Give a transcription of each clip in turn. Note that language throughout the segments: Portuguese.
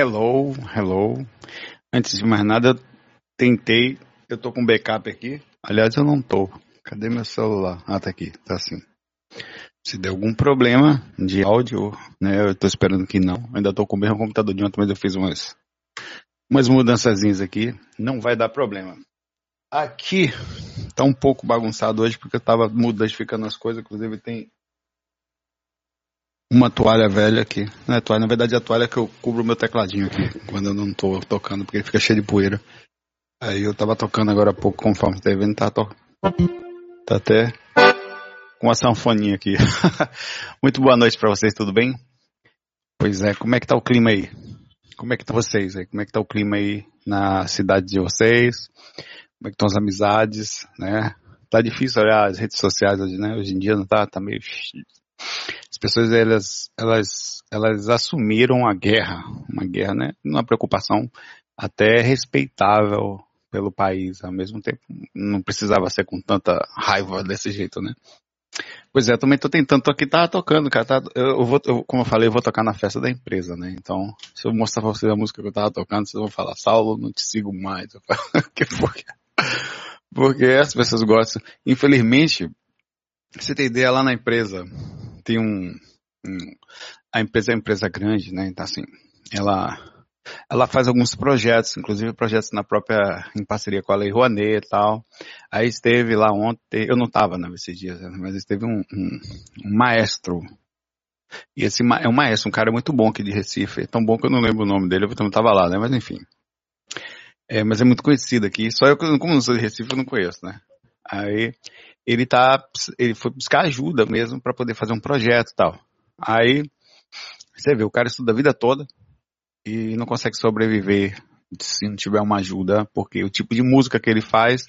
Hello, hello. Antes de mais nada, eu tentei. Eu tô com backup aqui. Aliás, eu não tô. Cadê meu celular? Ah, tá aqui. Tá assim. Se der algum problema de áudio, né? Eu tô esperando que não. Ainda tô com o mesmo computador de ontem, mas eu fiz umas, umas mudançazinhas aqui. Não vai dar problema. Aqui tá um pouco bagunçado hoje porque eu tava modificando as coisas. Inclusive tem uma toalha velha aqui. Não é toalha, na verdade é a toalha que eu cubro o meu tecladinho aqui, quando eu não tô tocando, porque ele fica cheio de poeira. Aí eu tava tocando agora há pouco, conforme você tá vendo, tá, to... tá até com uma sanfoninha aqui. Muito boa noite para vocês, tudo bem? Pois é, como é que tá o clima aí? Como é que tá vocês aí? Como é que tá o clima aí na cidade de vocês? Como é que estão as amizades, né? Tá difícil olhar as redes sociais hoje, né? Hoje em dia não tá, tá meio pessoas elas, elas, elas assumiram a guerra, uma guerra, né? Uma preocupação até respeitável pelo país. Ao mesmo tempo, não precisava ser com tanta raiva desse jeito, né? Pois é, também tô tentando, tô aqui, tá tocando, cara, tá, eu, vou, eu, como eu falei, eu vou tocar na festa da empresa, né, então, se eu mostrar pra vocês a música que eu tava tocando, vocês vão falar, Saulo, não te sigo mais, que porque, porque as pessoas gostam, infelizmente, você tem ideia, lá na empresa, tem um, um, a empresa é uma empresa grande, né? Então assim, ela ela faz alguns projetos, inclusive projetos na própria em parceria com a Lei Rouanet e tal. Aí esteve lá ontem, eu não estava nesses dias, né, mas esteve um, um, um, maestro. E esse é um maestro, um cara muito bom aqui de Recife, é tão bom que eu não lembro o nome dele, eu também estava lá, né? Mas enfim. É, mas é muito conhecido aqui. Só eu, como não sou de Recife, eu não conheço, né? Aí ele tá, ele foi buscar ajuda mesmo para poder fazer um projeto e tal. Aí você vê, o cara estuda a vida toda e não consegue sobreviver se não tiver uma ajuda, porque o tipo de música que ele faz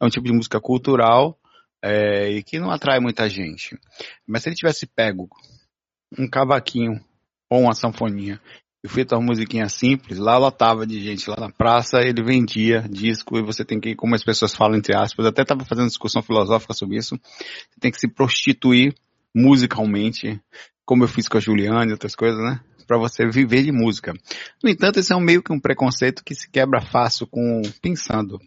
é um tipo de música cultural é, e que não atrai muita gente. Mas se ele tivesse pego um cavaquinho ou uma sanfoninha eu fiz uma musiquinha simples, lá lotava de gente lá na praça, ele vendia disco e você tem que, como as pessoas falam entre aspas, até estava fazendo discussão filosófica sobre isso, você tem que se prostituir musicalmente, como eu fiz com a Juliana e outras coisas, né? Para você viver de música. No entanto, esse é um meio que um preconceito que se quebra fácil com pensando.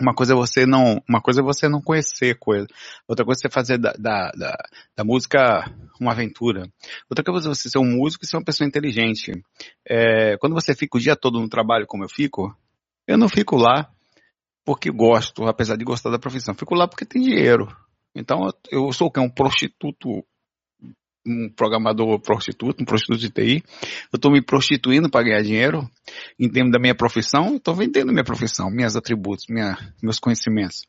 Uma coisa é você não, uma coisa é você não conhecer coisa. Outra coisa é você fazer da, da, da, da música uma aventura. Outra coisa é você ser um músico e ser uma pessoa inteligente. É, quando você fica o dia todo no trabalho como eu fico, eu não fico lá porque gosto, apesar de gostar da profissão. Fico lá porque tem dinheiro. Então eu sou o que? Um prostituto um programador prostituto, um prostituto de TI. Eu estou me prostituindo para ganhar dinheiro em termos da minha profissão, estou vendendo minha profissão, meus atributos, minha, meus conhecimentos.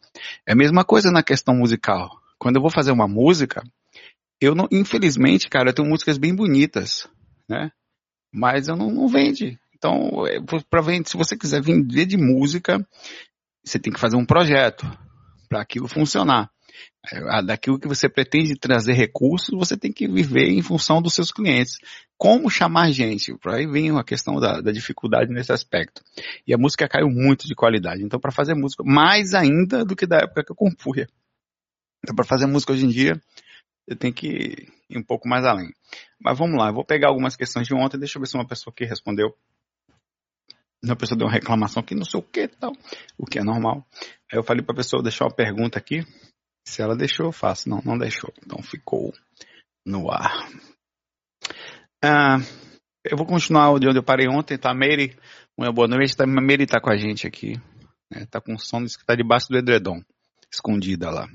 É a mesma coisa na questão musical. Quando eu vou fazer uma música, eu não, infelizmente, cara, eu tenho músicas bem bonitas, né? Mas eu não, não vende. Então, é, para vender, se você quiser vender de música, você tem que fazer um projeto para aquilo funcionar. É, daquilo que você pretende trazer recursos, você tem que viver em função dos seus clientes. Como chamar gente? Por aí vem a questão da, da dificuldade nesse aspecto. E a música caiu muito de qualidade. Então, para fazer música, mais ainda do que da época que eu compunha. Então, para fazer música hoje em dia, eu tenho que ir um pouco mais além. Mas vamos lá, eu vou pegar algumas questões de ontem, deixa eu ver se uma pessoa que respondeu. Uma pessoa deu uma reclamação aqui, não sei o que tal, o que é normal. Aí eu falei para a pessoa deixar uma pergunta aqui, se ela deixou, eu faço. Não, não deixou. Então ficou no ar. Ah, eu vou continuar de onde eu parei ontem, tá? Mary, uma boa noite. Tá, Mary tá com a gente aqui. Né? Tá com sono, que tá debaixo do edredom. Escondida lá.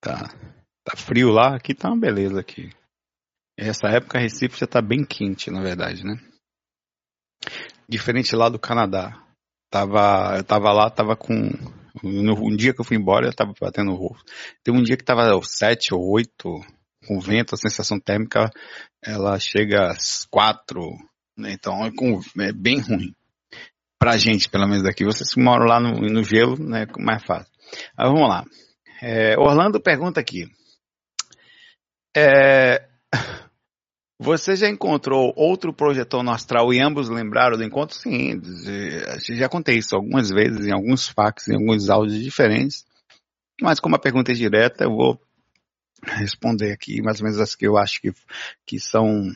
Tá, tá frio lá, aqui tá uma beleza aqui. Essa época Recife já está bem quente, na verdade, né? Diferente lá do Canadá. Tava, eu tava lá, tava com. Um dia que eu fui embora, eu tava batendo roubo. Tem um dia que tava 7 ou 8, com vento, a sensação térmica, ela chega às 4, né? Então é, é bem ruim. Pra gente, pelo menos daqui. Vocês que moram lá no, no gelo, né? Mais fácil. Mas vamos lá. É, Orlando pergunta aqui. É, você já encontrou outro projetor no astral e ambos lembraram do encontro? Sim, já contei isso algumas vezes, em alguns fax, em alguns áudios diferentes. Mas como a pergunta é direta, eu vou responder aqui mais ou menos as que eu acho que, que são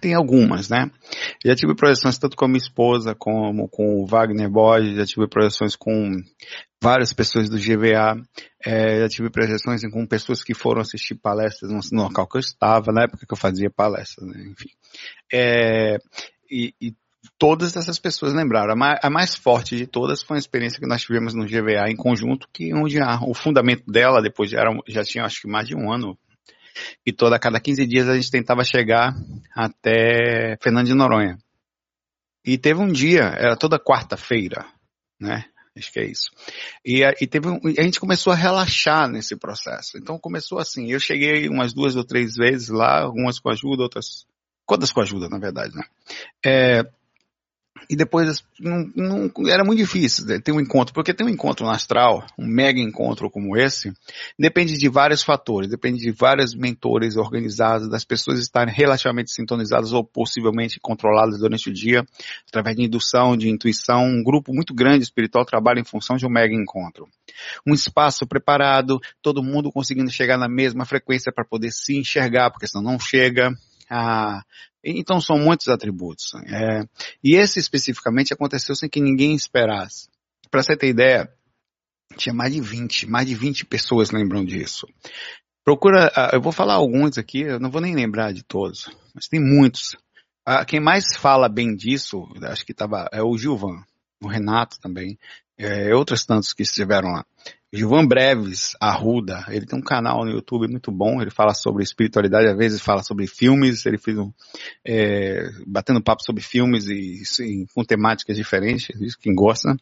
tem algumas, né? Já tive projeções tanto com a minha esposa, como com o Wagner Borges, já tive projeções com várias pessoas do GVA, é, já tive projeções com pessoas que foram assistir palestras no, no local que eu estava, na época que eu fazia palestras, né? enfim. É, e, e todas essas pessoas lembraram. A mais, a mais, forte de todas foi a experiência que nós tivemos no GVA em conjunto, que onde a, o fundamento dela, depois já, era, já tinha acho que mais de um ano, e toda cada 15 dias a gente tentava chegar até Fernando de Noronha. E teve um dia, era toda quarta-feira, né? Acho que é isso. E, e teve um, a gente começou a relaxar nesse processo. Então começou assim. Eu cheguei umas duas ou três vezes lá, algumas com ajuda, outras. Todas com ajuda, na verdade, né? É, e depois não, não, era muito difícil ter um encontro, porque ter um encontro astral, um mega encontro como esse, depende de vários fatores, depende de vários mentores organizados, das pessoas estarem relativamente sintonizadas ou possivelmente controladas durante o dia, através de indução, de intuição. Um grupo muito grande espiritual trabalha em função de um mega encontro. Um espaço preparado, todo mundo conseguindo chegar na mesma frequência para poder se enxergar, porque senão não chega. Ah, então são muitos atributos. É, e esse especificamente aconteceu sem que ninguém esperasse. Para você ter ideia, tinha mais de 20, mais de 20 pessoas lembram disso. Procura, ah, eu vou falar alguns aqui, eu não vou nem lembrar de todos, mas tem muitos. Ah, quem mais fala bem disso, acho que estava, é o Gilvan, o Renato também, é, outros tantos que estiveram lá. Gilvan Breves Arruda, ele tem um canal no YouTube muito bom, ele fala sobre espiritualidade, às vezes fala sobre filmes, ele fez um, é, batendo papo sobre filmes e sim, com temáticas diferentes, isso quem gosta.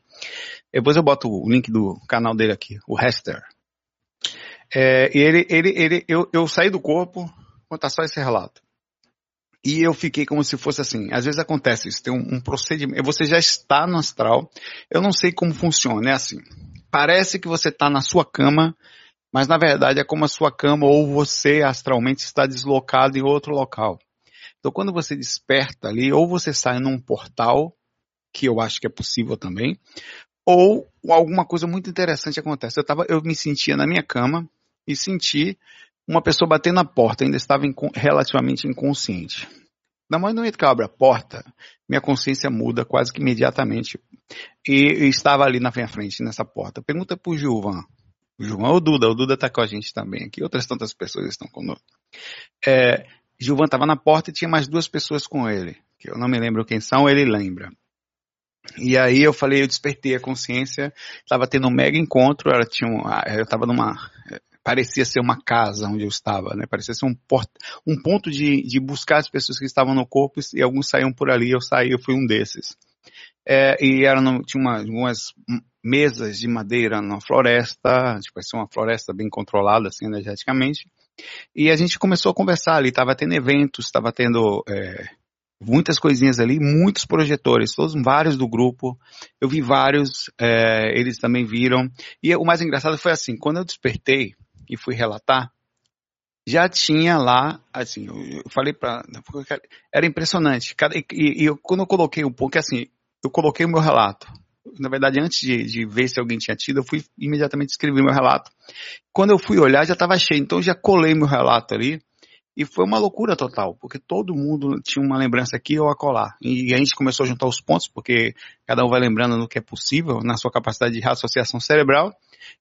Depois eu boto o link do canal dele aqui, o Hester. É, e ele, ele, ele, eu, eu saí do corpo, contar só esse relato. E eu fiquei como se fosse assim. Às vezes acontece isso, tem um, um procedimento. Você já está no astral. Eu não sei como funciona, é assim parece que você está na sua cama, mas na verdade é como a sua cama ou você astralmente está deslocado em outro local. Então quando você desperta ali, ou você sai num portal, que eu acho que é possível também, ou alguma coisa muito interessante acontece. Eu, tava, eu me sentia na minha cama e senti uma pessoa batendo na porta, ainda estava relativamente inconsciente. Na momento que eu abro a porta, minha consciência muda quase que imediatamente. E, e estava ali na minha frente, nessa porta. Pergunta pro Gilvan. O Gilvan, o Duda, o Duda está com a gente também aqui. Outras tantas pessoas estão conosco. É, Gilvan estava na porta e tinha mais duas pessoas com ele. Que eu não me lembro quem são, ele lembra. E aí eu falei, eu despertei a consciência, estava tendo um mega encontro, ela tinha eu estava numa, parecia ser uma casa onde eu estava, né? Parecia ser um, port, um ponto de, de buscar as pessoas que estavam no corpo e alguns saíam por ali, eu saí, eu fui um desses. É, e era no, tinha uma, algumas mesas de madeira na floresta, tipo, assim, uma floresta bem controlada, assim, energeticamente. E a gente começou a conversar ali, estava tendo eventos, estava tendo é, muitas coisinhas ali, muitos projetores, todos vários do grupo. Eu vi vários, é, eles também viram. E o mais engraçado foi assim, quando eu despertei, e fui relatar, já tinha lá, assim, eu falei para, era impressionante. Cada, e, e eu, quando eu coloquei um pouco, assim, eu coloquei o meu relato. Na verdade, antes de, de, ver se alguém tinha tido, eu fui imediatamente escrever meu relato. Quando eu fui olhar, já estava cheio, então eu já colei meu relato ali. E foi uma loucura total, porque todo mundo tinha uma lembrança aqui ou acolá. E a gente começou a juntar os pontos, porque cada um vai lembrando no que é possível, na sua capacidade de reassociação cerebral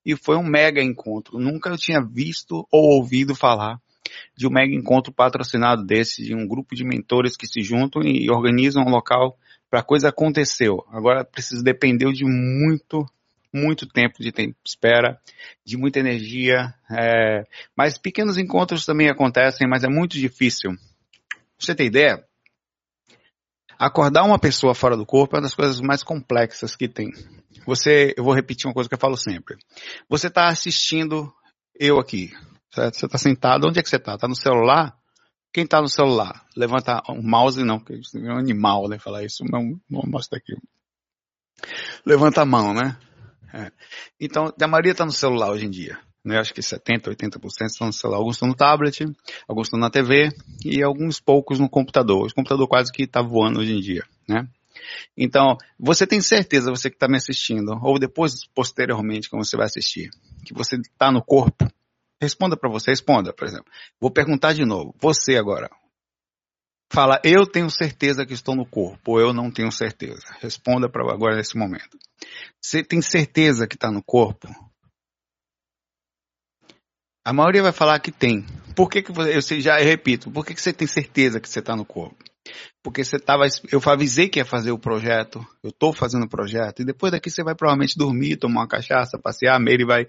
e foi um mega encontro. Nunca eu tinha visto ou ouvido falar de um mega encontro patrocinado desse, de um grupo de mentores que se juntam e organizam um local para a coisa aconteceu. Agora precisa depender de muito, muito tempo de tempo espera, de muita energia. É... Mas pequenos encontros também acontecem, mas é muito difícil você ter ideia, acordar uma pessoa fora do corpo é uma das coisas mais complexas que tem. Você, eu vou repetir uma coisa que eu falo sempre. Você está assistindo eu aqui, certo? Você está sentado, onde é que você está? Está no celular? Quem está no celular? Levanta o mouse, não, porque é um animal, né? Falar isso, não, não mostra aqui. Levanta a mão, né? É. Então, a maioria está no celular hoje em dia. Né? Acho que 70%, 80% estão no celular. Alguns estão no tablet, alguns estão na TV e alguns poucos no computador. O computador quase que está voando hoje em dia, né? Então, você tem certeza, você que está me assistindo, ou depois, posteriormente, quando você vai assistir, que você está no corpo? Responda para você, responda, por exemplo. Vou perguntar de novo. Você agora. Fala, eu tenho certeza que estou no corpo, ou eu não tenho certeza. Responda para agora nesse momento. Você tem certeza que está no corpo? A maioria vai falar que tem. Por que, que você, eu já repito, por que, que você tem certeza que você está no corpo? Porque você estava, eu avisei que ia fazer o projeto, eu estou fazendo o projeto, e depois daqui você vai provavelmente dormir, tomar uma cachaça, passear, a Meire vai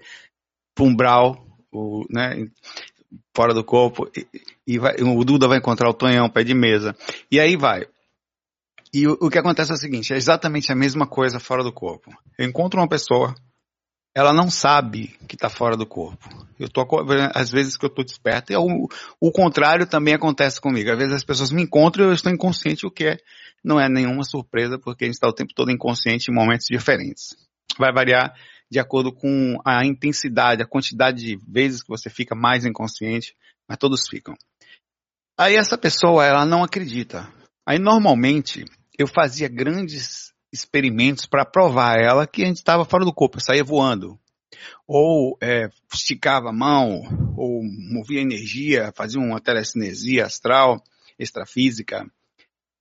para um brau, o, né, fora do corpo, e, e vai, o Duda vai encontrar o Tonhão, pé de mesa, e aí vai. E o, o que acontece é o seguinte, é exatamente a mesma coisa fora do corpo. Eu encontro uma pessoa, ela não sabe que está fora do corpo. Eu tô às vezes que eu estou desperto e o, o contrário também acontece comigo. Às vezes as pessoas me encontram e eu estou inconsciente, o que é, não é nenhuma surpresa porque a gente está o tempo todo inconsciente em momentos diferentes. Vai variar de acordo com a intensidade, a quantidade de vezes que você fica mais inconsciente, mas todos ficam. Aí essa pessoa, ela não acredita. Aí normalmente eu fazia grandes experimentos para provar ela que a gente estava fora do corpo, saía voando. Ou é, esticava a mão, ou movia energia, fazia uma telecinesia astral, extrafísica.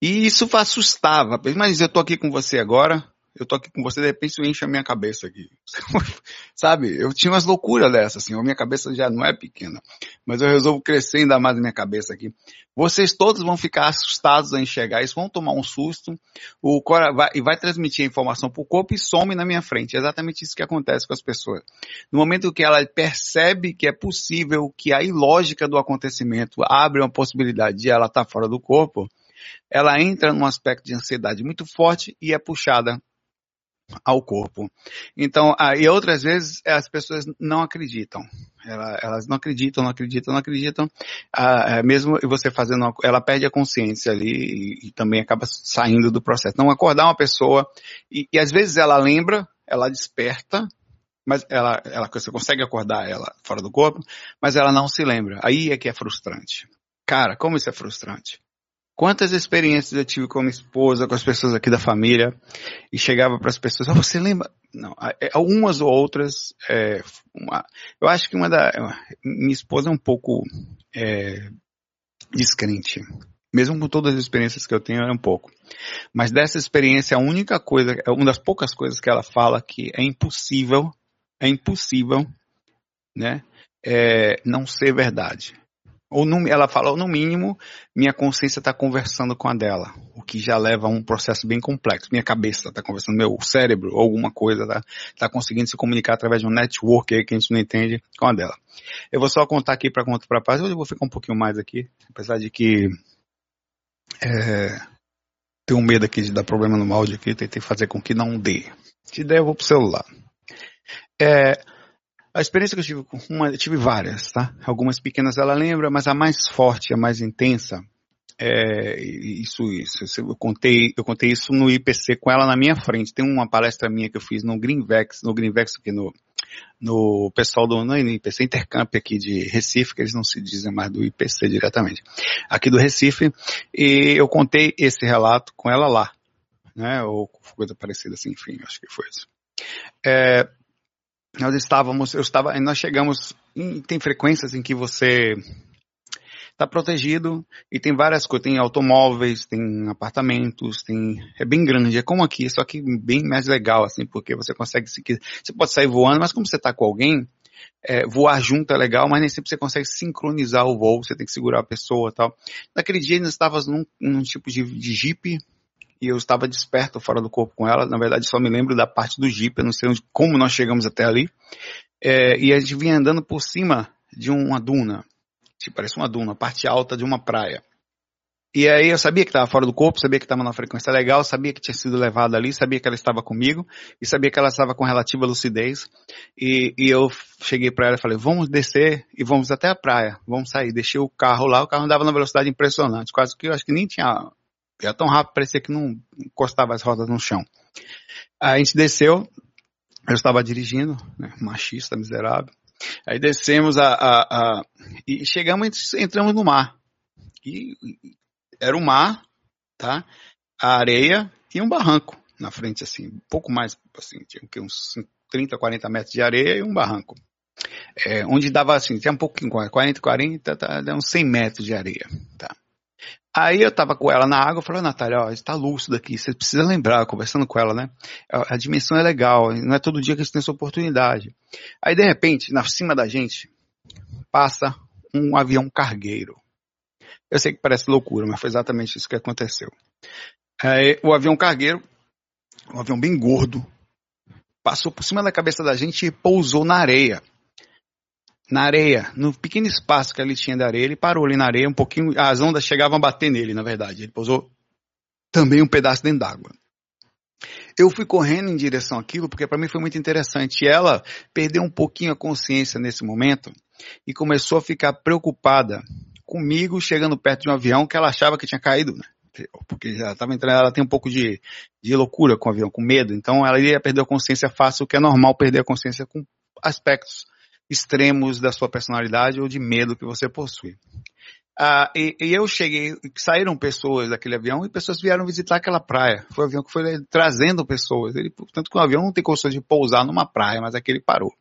E isso assustava. Mas eu estou aqui com você agora, eu tô aqui com você, de repente isso enche a minha cabeça aqui. Sabe? Eu tinha umas loucuras dessas, assim, a minha cabeça já não é pequena, mas eu resolvo crescer ainda mais a minha cabeça aqui. Vocês todos vão ficar assustados a enxergar isso, vão tomar um susto, o cora vai, e vai transmitir a informação para o corpo e some na minha frente. É exatamente isso que acontece com as pessoas. No momento que ela percebe que é possível, que a ilógica do acontecimento abre uma possibilidade de ela estar tá fora do corpo, ela entra num aspecto de ansiedade muito forte e é puxada ao corpo. Então, ah, e outras vezes as pessoas não acreditam. Ela, elas não acreditam, não acreditam, não acreditam. Ah, é, mesmo você fazendo, ela perde a consciência ali e, e, também acaba saindo do processo. Então, acordar uma pessoa e, e às vezes ela lembra, ela desperta, mas ela, ela, você consegue acordar ela fora do corpo, mas ela não se lembra. Aí é que é frustrante. Cara, como isso é frustrante? Quantas experiências eu tive com a minha esposa, com as pessoas aqui da família, e chegava para as pessoas, oh, você lembra? Não, é, algumas ou outras, é, uma, eu acho que uma da, minha esposa é um pouco é, descrente. Mesmo com todas as experiências que eu tenho, é um pouco. Mas dessa experiência, a única coisa, é uma das poucas coisas que ela fala que é impossível, é impossível, né, é não ser verdade. Ou no, ela fala, ou no mínimo, minha consciência está conversando com a dela, o que já leva a um processo bem complexo. Minha cabeça está conversando, meu cérebro, alguma coisa, está tá conseguindo se comunicar através de um network aí que a gente não entende com a dela. Eu vou só contar aqui para conta para paz, hoje eu vou ficar um pouquinho mais aqui, apesar de que é, tenho medo aqui de dar problema no áudio aqui, tentei fazer com que não dê. Se der, eu vou pro celular. É, a experiência que eu tive, uma, eu tive várias, tá? Algumas pequenas ela lembra, mas a mais forte, a mais intensa, é, isso, isso, eu contei, eu contei isso no IPC com ela na minha frente. Tem uma palestra minha que eu fiz no Greenvex, no Greenvex aqui no, no pessoal do no IPC Intercamp aqui de Recife, que eles não se dizem mais do IPC diretamente, aqui do Recife, e eu contei esse relato com ela lá, né, ou coisa parecida assim, enfim, acho que foi isso. É, nós estávamos, eu estava, nós chegamos, em, tem frequências em que você está protegido e tem várias coisas, tem automóveis, tem apartamentos, tem, é bem grande, é como aqui, só que bem mais legal, assim, porque você consegue, você pode sair voando, mas como você está com alguém, é, voar junto é legal, mas nem sempre você consegue sincronizar o voo, você tem que segurar a pessoa tal. Naquele dia nós estávamos num, num tipo de, de jeep, e eu estava desperto fora do corpo com ela. Na verdade, só me lembro da parte do Jeep, eu não sei onde, como nós chegamos até ali. É, e a gente vinha andando por cima de uma duna, que parece uma duna, parte alta de uma praia. E aí eu sabia que estava fora do corpo, sabia que estava numa frequência legal, sabia que tinha sido levado ali, sabia que ela estava comigo e sabia que ela estava com relativa lucidez. E, e eu cheguei para ela e falei, vamos descer e vamos até a praia, vamos sair. Deixei o carro lá, o carro andava numa velocidade impressionante, quase que eu acho que nem tinha, ia tão rápido, parecia que não encostava as rodas no chão. Aí a gente desceu, eu estava dirigindo, né, machista, miserável. Aí descemos a, a, a, e chegamos, entramos no mar. E era o mar, tá? A areia e um barranco na frente, assim, um pouco mais, assim, tinha uns 30, 40 metros de areia e um barranco. É, onde dava assim, tinha um pouquinho, 40, 40, tá, uns 100 metros de areia, tá? Aí eu tava com ela na água, eu falei, Natália, ó, está lúcido aqui, você precisa lembrar, conversando com ela, né? A, a, dimensão é legal, não é todo dia que a gente tem essa oportunidade. Aí, de repente, na cima da gente, passa um avião cargueiro. Eu sei que parece loucura, mas foi exatamente isso que aconteceu. Aí, o avião cargueiro, um avião bem gordo, passou por cima da cabeça da gente e pousou na areia. Na areia, no pequeno espaço que ele tinha da areia, ele parou ali na areia, um pouquinho, as ondas chegavam a bater nele, na verdade. Ele pousou também um pedaço dentro d'água. Eu fui correndo em direção àquilo porque para mim foi muito interessante. E ela perdeu um pouquinho a consciência nesse momento e começou a ficar preocupada comigo chegando perto de um avião que ela achava que tinha caído, né? Porque já estava entrando, ela tem um pouco de, de loucura com o avião, com medo. Então ela ia perder a consciência fácil, o que é normal perder a consciência com aspectos extremos da sua personalidade ou de medo que você possui. Ah, e, e, eu cheguei, saíram pessoas daquele avião e pessoas vieram visitar aquela praia. Foi um avião que foi trazendo pessoas. Ele, tanto que o avião não tem condições de pousar numa praia, mas aquele parou.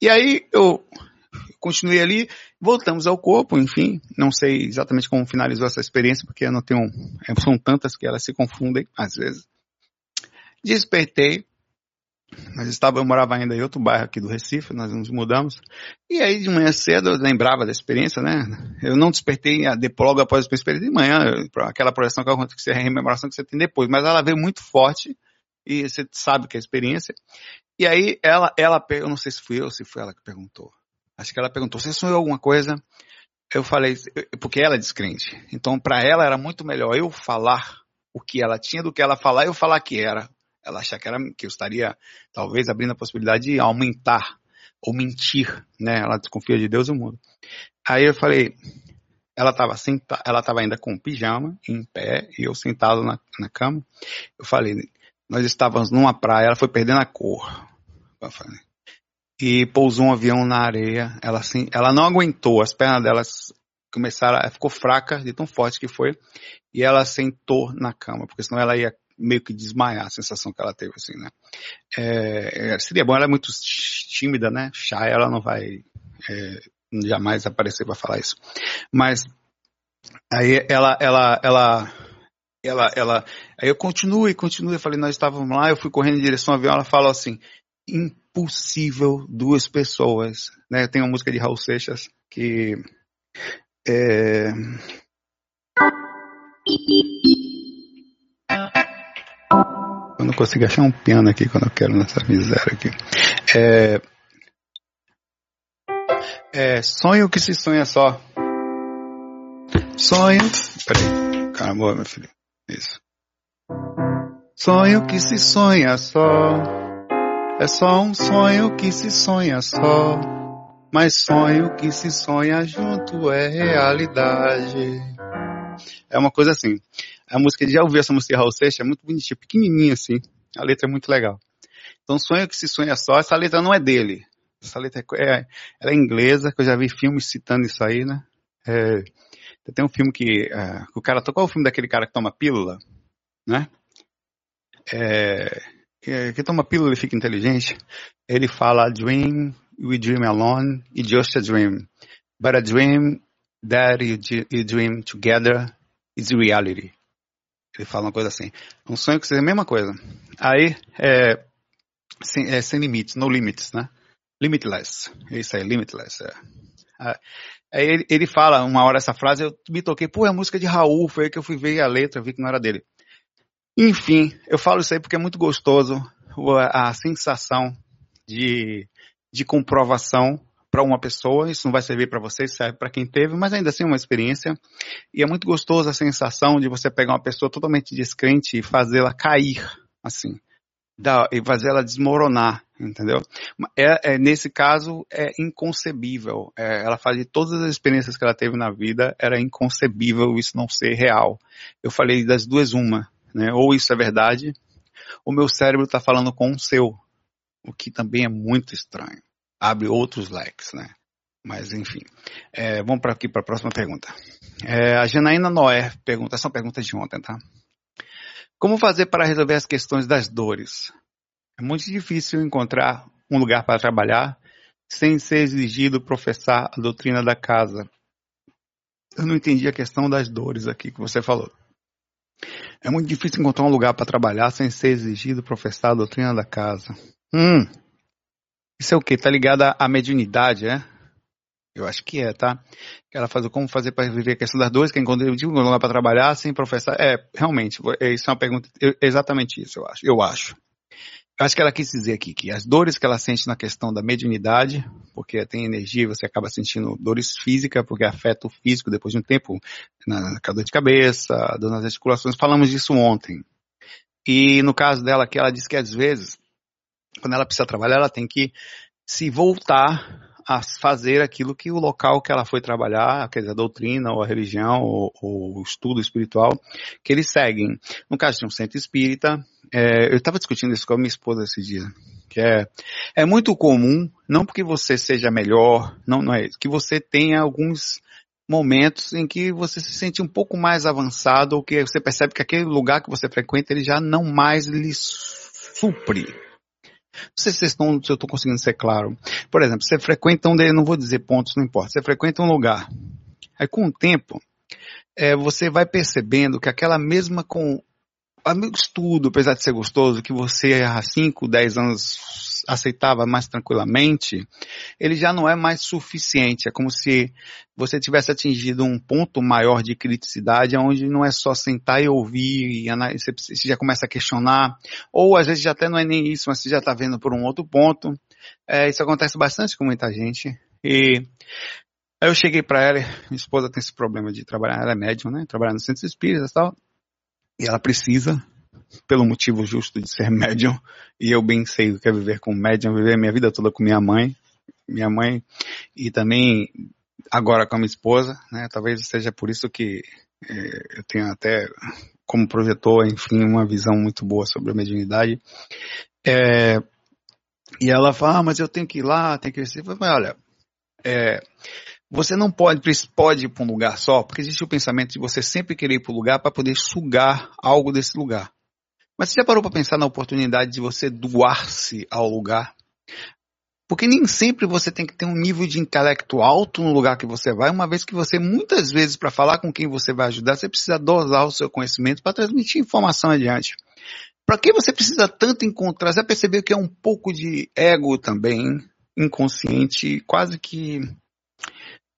E aí eu continuei ali, voltamos ao corpo, enfim, não sei exatamente como finalizou essa experiência, porque eu não tenho, são tantas que elas se confundem às vezes. Despertei, nós estávamos, eu morava ainda em outro bairro aqui do Recife, nós nos mudamos, e aí de manhã cedo eu lembrava da experiência, né, eu não despertei logo após a experiência de manhã, aquela projeção que acontece, a rememoração que você tem depois, mas ela veio muito forte, e você sabe que é a experiência, e aí ela, ela, eu não sei se fui eu se foi ela que perguntou, Acho que ela perguntou, você sonhou alguma coisa? Eu falei, porque ela é descrente. Então, para ela era muito melhor eu falar o que ela tinha do que ela falar eu falar que era. Ela achar que era que eu estaria talvez abrindo a possibilidade de aumentar ou mentir, né? Ela desconfia de Deus e o mundo. Aí eu falei, ela estava senta, ela estava ainda com pijama, em pé, e eu sentado na, na cama. Eu falei, nós estávamos numa praia, ela foi perdendo a cor. E pousou um avião na areia. Ela assim, ela não aguentou, as pernas dela começaram, ela ficou fraca de tão forte que foi, e ela sentou na cama, porque senão ela ia meio que desmaiar a sensação que ela teve assim, né? É, é seria bom, ela é muito tímida, né? Chá, ela não vai é, jamais aparecer para falar isso. Mas aí ela, ela, ela, ela, ela, aí eu continuo e continuo, eu falei, nós estávamos lá, eu fui correndo em direção ao avião, ela falou assim, impossível duas pessoas. Né? Tem uma música de Raul Seixas que é... consigo achar um piano aqui quando eu quero nessa miséria aqui. É, é sonho que se sonha só. Sonho. Peraí. Caramba, meu filho. Isso. Sonho que se sonha só. É só um sonho que se sonha só, mas sonho que se sonha junto é realidade. É uma coisa assim. A música, já ouviu essa música de Raul Seixas? É muito bonitinha, pequenininha assim. A letra é muito legal. Então, sonho que se sonha só, essa letra não é dele. Essa letra é, ela é inglesa, que eu já vi filmes citando isso aí, né? É, tem um filme que, é, o cara, qual é o filme daquele cara que toma pílula, né? É, que, que toma pílula e fica inteligente, ele fala dream, we dream alone, it's just a dream. But a dream that you, you dream together is reality. Ele fala uma coisa assim. Um sonho que seja a mesma coisa. Aí, é, sem, é, sem limites, no limits, né? Limitless. É isso aí, limitless. É. Aí ele, ele, fala uma hora essa frase, eu me toquei, pô, é a música de Raul, foi aí que eu fui ver a letra, vi que não era dele. Enfim, eu falo isso aí porque é muito gostoso a, a sensação de, de comprovação para uma pessoa, isso não vai servir para você, serve para quem teve, mas ainda assim é uma experiência. E é muito gostoso a sensação de você pegar uma pessoa totalmente descrente e fazê-la cair, assim, e fazer ela desmoronar, entendeu? É, é, nesse caso, é inconcebível. É, ela fala de todas as experiências que ela teve na vida, era inconcebível isso não ser real. Eu falei das duas uma, né? Ou isso é verdade, o meu cérebro está falando com o seu, o que também é muito estranho. Abre outros leques, né? Mas enfim, é, vamos para aqui para a próxima pergunta. É, a Janaína Noé pergunta, essa é uma pergunta de ontem, tá? Como fazer para resolver as questões das dores? É muito difícil encontrar um lugar para trabalhar sem ser exigido professar a doutrina da casa. Eu não entendi a questão das dores aqui que você falou. É muito difícil encontrar um lugar para trabalhar sem ser exigido professar a doutrina da casa. Hum. Isso é o que? Tá ligado à mediunidade, é? Eu acho que é, tá? Ela faz como fazer para viver a questão das dores, que encontrei um lugar para trabalhar sem professar. É, realmente, é, isso é uma pergunta, exatamente isso, eu acho. Eu acho. Eu acho que ela quis dizer aqui que as dores que ela sente na questão da mediunidade, porque tem energia, você acaba sentindo dores físicas, porque afeta o físico depois de um tempo, na dor de cabeça, dor nas articulações. Falamos disso ontem. E no caso dela aqui, ela diz que às vezes, quando ela precisa trabalhar, ela tem que se voltar a fazer aquilo que o local que ela foi trabalhar, quer dizer, a doutrina ou a religião ou, ou o estudo espiritual, que eles seguem. No caso de um centro espírita, é, eu estava discutindo isso com a minha esposa esse dia, que é, é muito comum, não porque você seja melhor, não, não é isso, que você tenha alguns momentos em que você se sente um pouco mais avançado ou que você percebe que aquele lugar que você frequenta ele já não mais lhe supre não sei se, estão, se eu estou conseguindo ser claro. Por exemplo, você frequenta um, não vou dizer pontos, não importa. Você frequenta um lugar. Aí com o tempo, é, você vai percebendo que aquela mesma com estudo, apesar de ser gostoso, que você há 5, 10 anos aceitava mais tranquilamente, ele já não é mais suficiente. É como se você tivesse atingido um ponto maior de criticidade, onde não é só sentar e ouvir, e você já começa a questionar, ou às vezes já até não é nem isso, mas você já está vendo por um outro ponto. É, isso acontece bastante com muita gente. E eu cheguei para ela, minha esposa tem esse problema de trabalhar, ela é médium, né? Trabalhar no centro espírita e tal. E ela precisa pelo motivo justo de ser médium, e eu bem sei o que é viver com médium, viver minha vida toda com minha mãe, minha mãe, e também agora com a minha esposa, né? Talvez seja por isso que é, eu tenho até, como projetor, enfim, uma visão muito boa sobre a mediunidade. É, e ela fala, ah, mas eu tenho que ir lá, tenho que ir. Mas olha, é, você não pode, pode ir para um lugar só, porque existe o pensamento de você sempre querer ir para o lugar para poder sugar algo desse lugar. Mas você já parou para pensar na oportunidade de você doar-se ao lugar? Porque nem sempre você tem que ter um nível de intelecto alto no lugar que você vai, uma vez que você, muitas vezes, para falar com quem você vai ajudar, você precisa dosar o seu conhecimento para transmitir informação adiante. Para que você precisa tanto encontrar? Você percebeu que é um pouco de ego também, inconsciente, quase que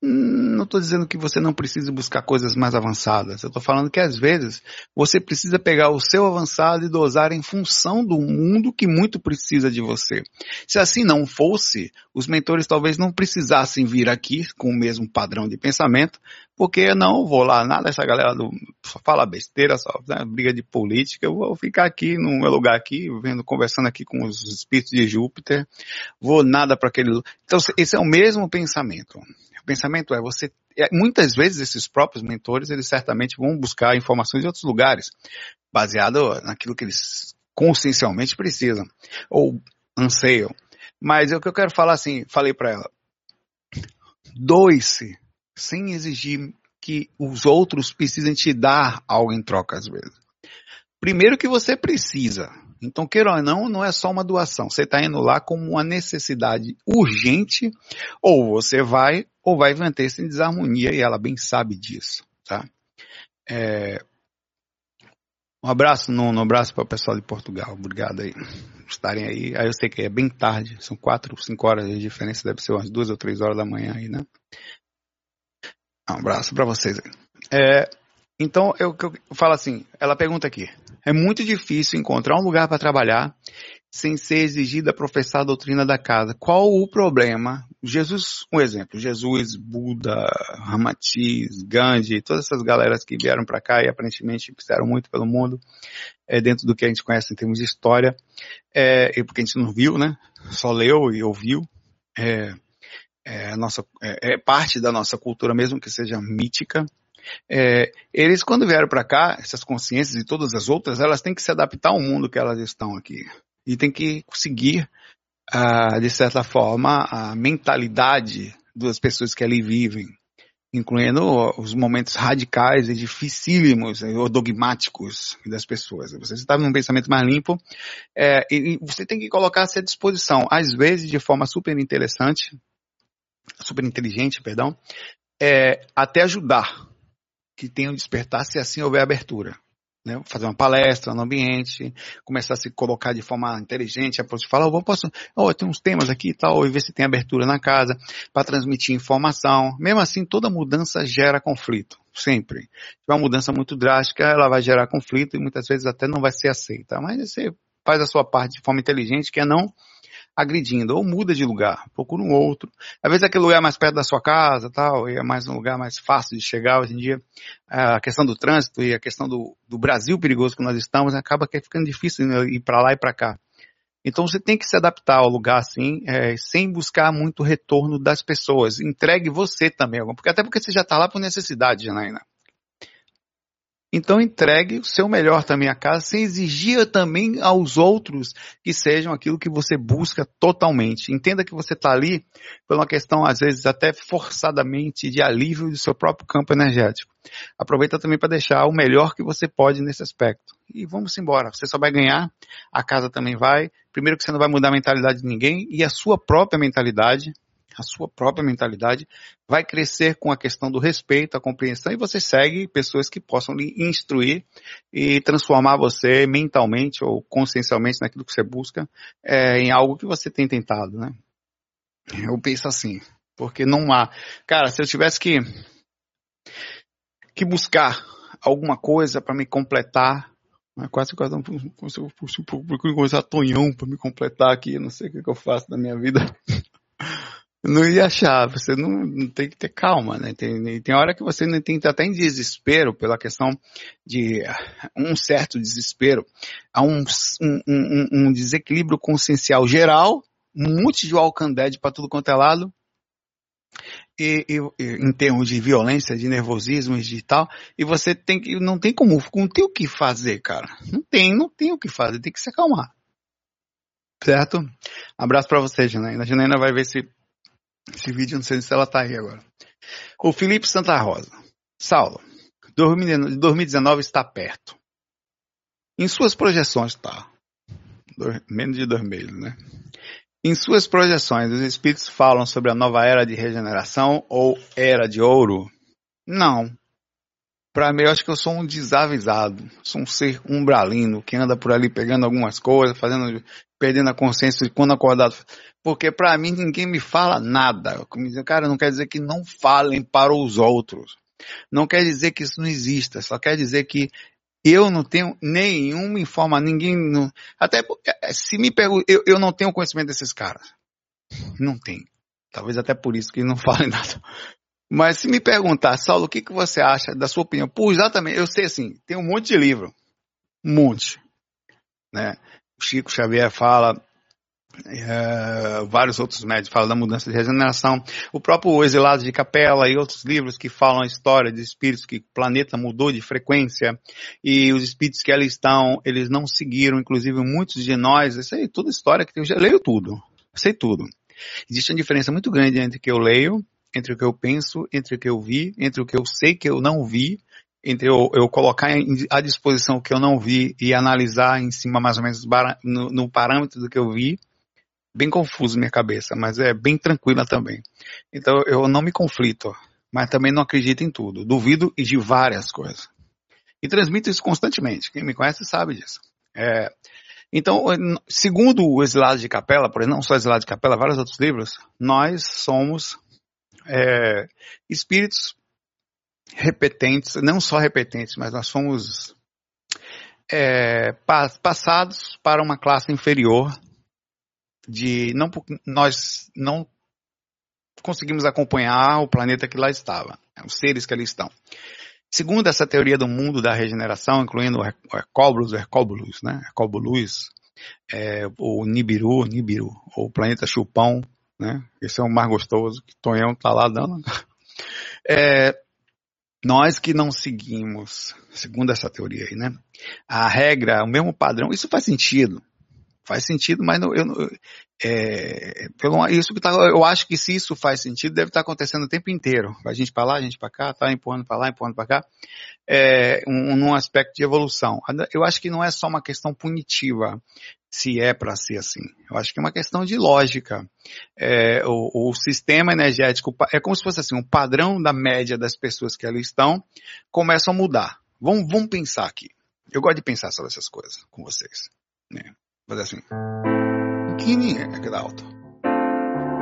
não estou dizendo que você não precisa buscar coisas mais avançadas. Eu estou falando que às vezes você precisa pegar o seu avançado e dosar em função do mundo que muito precisa de você. Se assim não fosse, os mentores talvez não precisassem vir aqui com o mesmo padrão de pensamento, porque não vou lá, nada essa galera do, fala besteira, só né, briga de política, eu vou ficar aqui no meu lugar aqui, vendo, conversando aqui com os espíritos de Júpiter, vou nada para aquele. Então esse é o mesmo pensamento pensamento é você é, muitas vezes esses próprios mentores eles certamente vão buscar informações em outros lugares baseado naquilo que eles consciencialmente precisam ou anseiam. Mas é o que eu quero falar assim falei para ela. Doe-se sem exigir que os outros precisem te dar algo em troca às vezes. Primeiro que você precisa então, queira ou não, não é só uma doação. Você está indo lá com uma necessidade urgente, ou você vai, ou vai manter-se em desarmonia, e ela bem sabe disso, tá? É... Um abraço, Nuno, um abraço para o pessoal de Portugal. Obrigado aí estarem aí. Aí eu sei que é bem tarde, são quatro, cinco horas de diferença, deve ser umas duas ou três horas da manhã aí, né? Um abraço para vocês aí. É, então, eu, eu, falo assim, ela pergunta aqui, é muito difícil encontrar um lugar para trabalhar sem ser exigida professar a doutrina da casa. Qual o problema? Jesus, um exemplo, Jesus, Buda, Ramatiz, Gandhi, todas essas galeras que vieram para cá e aparentemente fizeram muito pelo mundo, é, dentro do que a gente conhece em termos de história, é, porque a gente não viu, né? Só leu e ouviu. É, é, nossa, é, é parte da nossa cultura mesmo que seja mítica. É, eles, quando vieram para cá, essas consciências e todas as outras, elas têm que se adaptar ao mundo que elas estão aqui. E tem que conseguir, uh, de certa forma, a mentalidade das pessoas que ali vivem, incluindo os momentos radicais e dificílimos ou dogmáticos das pessoas. Você está num pensamento mais limpo é, e você tem que colocar-se à disposição, às vezes de forma super interessante, super inteligente, perdão, é, até ajudar que tenham despertar se assim houver abertura. Né? Fazer uma palestra no ambiente, começar a se colocar de forma inteligente, a falar, oh, posso, oh, tem uns temas aqui e tal, e ver se tem abertura na casa, para transmitir informação. Mesmo assim, toda mudança gera conflito, sempre. Se uma mudança muito drástica, ela vai gerar conflito e muitas vezes até não vai ser aceita. Mas você faz a sua parte de forma inteligente, que é não agredindo, ou muda de lugar, procura um outro. Às vezes aquele lugar é mais perto da sua casa, tal, e é mais um lugar mais fácil de chegar hoje em dia. A questão do trânsito e a questão do, do Brasil perigoso que nós estamos acaba que é ficando difícil ir para lá e para cá. Então você tem que se adaptar ao lugar assim, é, sem buscar muito retorno das pessoas. Entregue você também, porque até porque você já está lá por necessidade, Janaína. Então entregue o seu melhor também à casa, sem exigir também aos outros que sejam aquilo que você busca totalmente. Entenda que você está ali por uma questão, às vezes, até forçadamente de alívio do seu próprio campo energético. Aproveita também para deixar o melhor que você pode nesse aspecto. E vamos embora. Você só vai ganhar, a casa também vai. Primeiro que você não vai mudar a mentalidade de ninguém e a sua própria mentalidade a sua própria mentalidade, vai crescer com a questão do respeito, a compreensão, e você segue pessoas que possam lhe instruir e transformar você mentalmente ou consciencialmente naquilo que você busca é, em algo que você tem tentado, né? Eu penso assim, porque não há. Cara, se eu tivesse que, que buscar alguma coisa para me completar né, quase quase um, procuro coisa tonhão para me completar aqui, não sei o que, que eu faço na minha vida. Não ia achar, você não, não, tem que ter calma, né? Tem, tem hora que você não tem até em desespero pela questão de um certo desespero, há um, um, um, um desequilíbrio consciencial geral, um monte de alcandede para tudo quanto é lado, e, e, em termos de violência, de nervosismo e de tal, e você tem que, não tem como, não tem o que fazer, cara. Não tem, não tem o que fazer, tem que se acalmar. Certo? Abraço para você, Janaína. A Janaína vai ver se esse vídeo, não sei se ela tá aí agora. O Felipe Santa Rosa. Saulo, 2019 está perto. Em suas projeções, tá. Menos de dois meses, né? Em suas projeções, os espíritos falam sobre a nova era de regeneração ou era de ouro? Não. Para mim, eu acho que eu sou um desavisado. Sou um ser umbralino que anda por ali pegando algumas coisas, fazendo, perdendo a consciência de quando acordado. Porque para mim ninguém me fala nada. Cara, não quer dizer que não falem para os outros. Não quer dizer que isso não exista. Só quer dizer que eu não tenho nenhuma informação, ninguém. Não, até é, se me perguntam, eu, eu não tenho conhecimento desses caras. Não tenho. Talvez até por isso que não falem nada. Mas se me perguntar, Saulo, o que, que você acha da sua opinião? Pô, exatamente, eu sei assim, tem um monte de livro. Um monte. Né? Chico Xavier fala, é, vários outros médicos falam da mudança de regeneração. O próprio Exilado de Capela e outros livros que falam a história de espíritos que o planeta mudou de frequência e os espíritos que ali estão, eles não seguiram, inclusive muitos de nós, isso aí, toda história que eu já leio tudo, sei tudo. Existe uma diferença muito grande entre o que eu leio entre o que eu penso, entre o que eu vi, entre o que eu sei que eu não vi, entre eu, eu colocar à disposição o que eu não vi e analisar em cima mais ou menos no, no parâmetro do que eu vi, bem confuso minha cabeça, mas é bem tranquila também. Então eu não me conflito, mas também não acredito em tudo. Duvido de várias coisas. E transmito isso constantemente. Quem me conhece sabe disso. É, então, segundo o Exilado de Capela, por exemplo, não só Exilado de Capela, vários outros livros, nós somos é, espíritos repetentes, não só repetentes, mas nós fomos é, passados para uma classe inferior de não nós não conseguimos acompanhar o planeta que lá estava, né, os seres que ali estão. Segundo essa teoria do mundo da regeneração, incluindo o Hercóbulos, Hercóbulos, né? Hercóbulos, é, o Nibiru, Nibiru, o planeta Chupão, né? Esse é o mais gostoso, que Tonhão tá lá dando. É, nós que não seguimos, segundo essa teoria aí, né? A regra, o mesmo padrão, isso faz sentido. Faz sentido, mas não, eu, é, pelo, isso que tá, eu acho que se isso faz sentido, deve estar tá acontecendo o tempo inteiro. A gente para lá, a gente para cá, tá empurrando para lá, empurrando para cá, é, um, num aspecto de evolução. Eu acho que não é só uma questão punitiva, se é para ser assim. Eu acho que é uma questão de lógica. É, o, o, sistema energético é como se fosse assim, um padrão da média das pessoas que ali estão começa a mudar. Vamos, vamos pensar aqui. Eu gosto de pensar sobre essas coisas com vocês. Né? Fazer assim que ninguém. Aqui alto.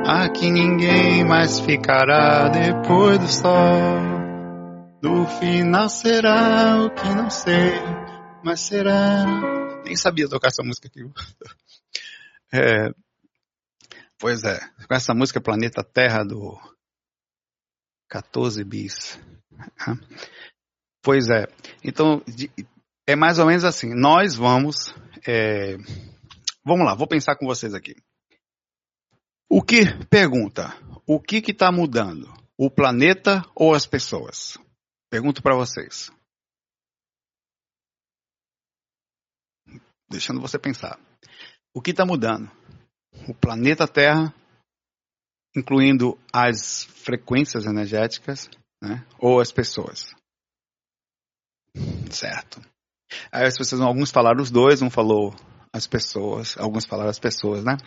Aqui ninguém mais ficará depois do sol. Do final será o que não sei, mas será. Nem sabia tocar essa música aqui. É, pois é, com essa música Planeta Terra do 14 bis. Pois é, então é mais ou menos assim. Nós vamos é, Vamos lá, vou pensar com vocês aqui. O que, pergunta, o que está mudando? O planeta ou as pessoas? Pergunto para vocês. Deixando você pensar. O que está mudando? O planeta Terra, incluindo as frequências energéticas, né? ou as pessoas? Certo. Aí as pessoas, alguns falaram os dois, um falou as pessoas, alguns falaram as pessoas, né?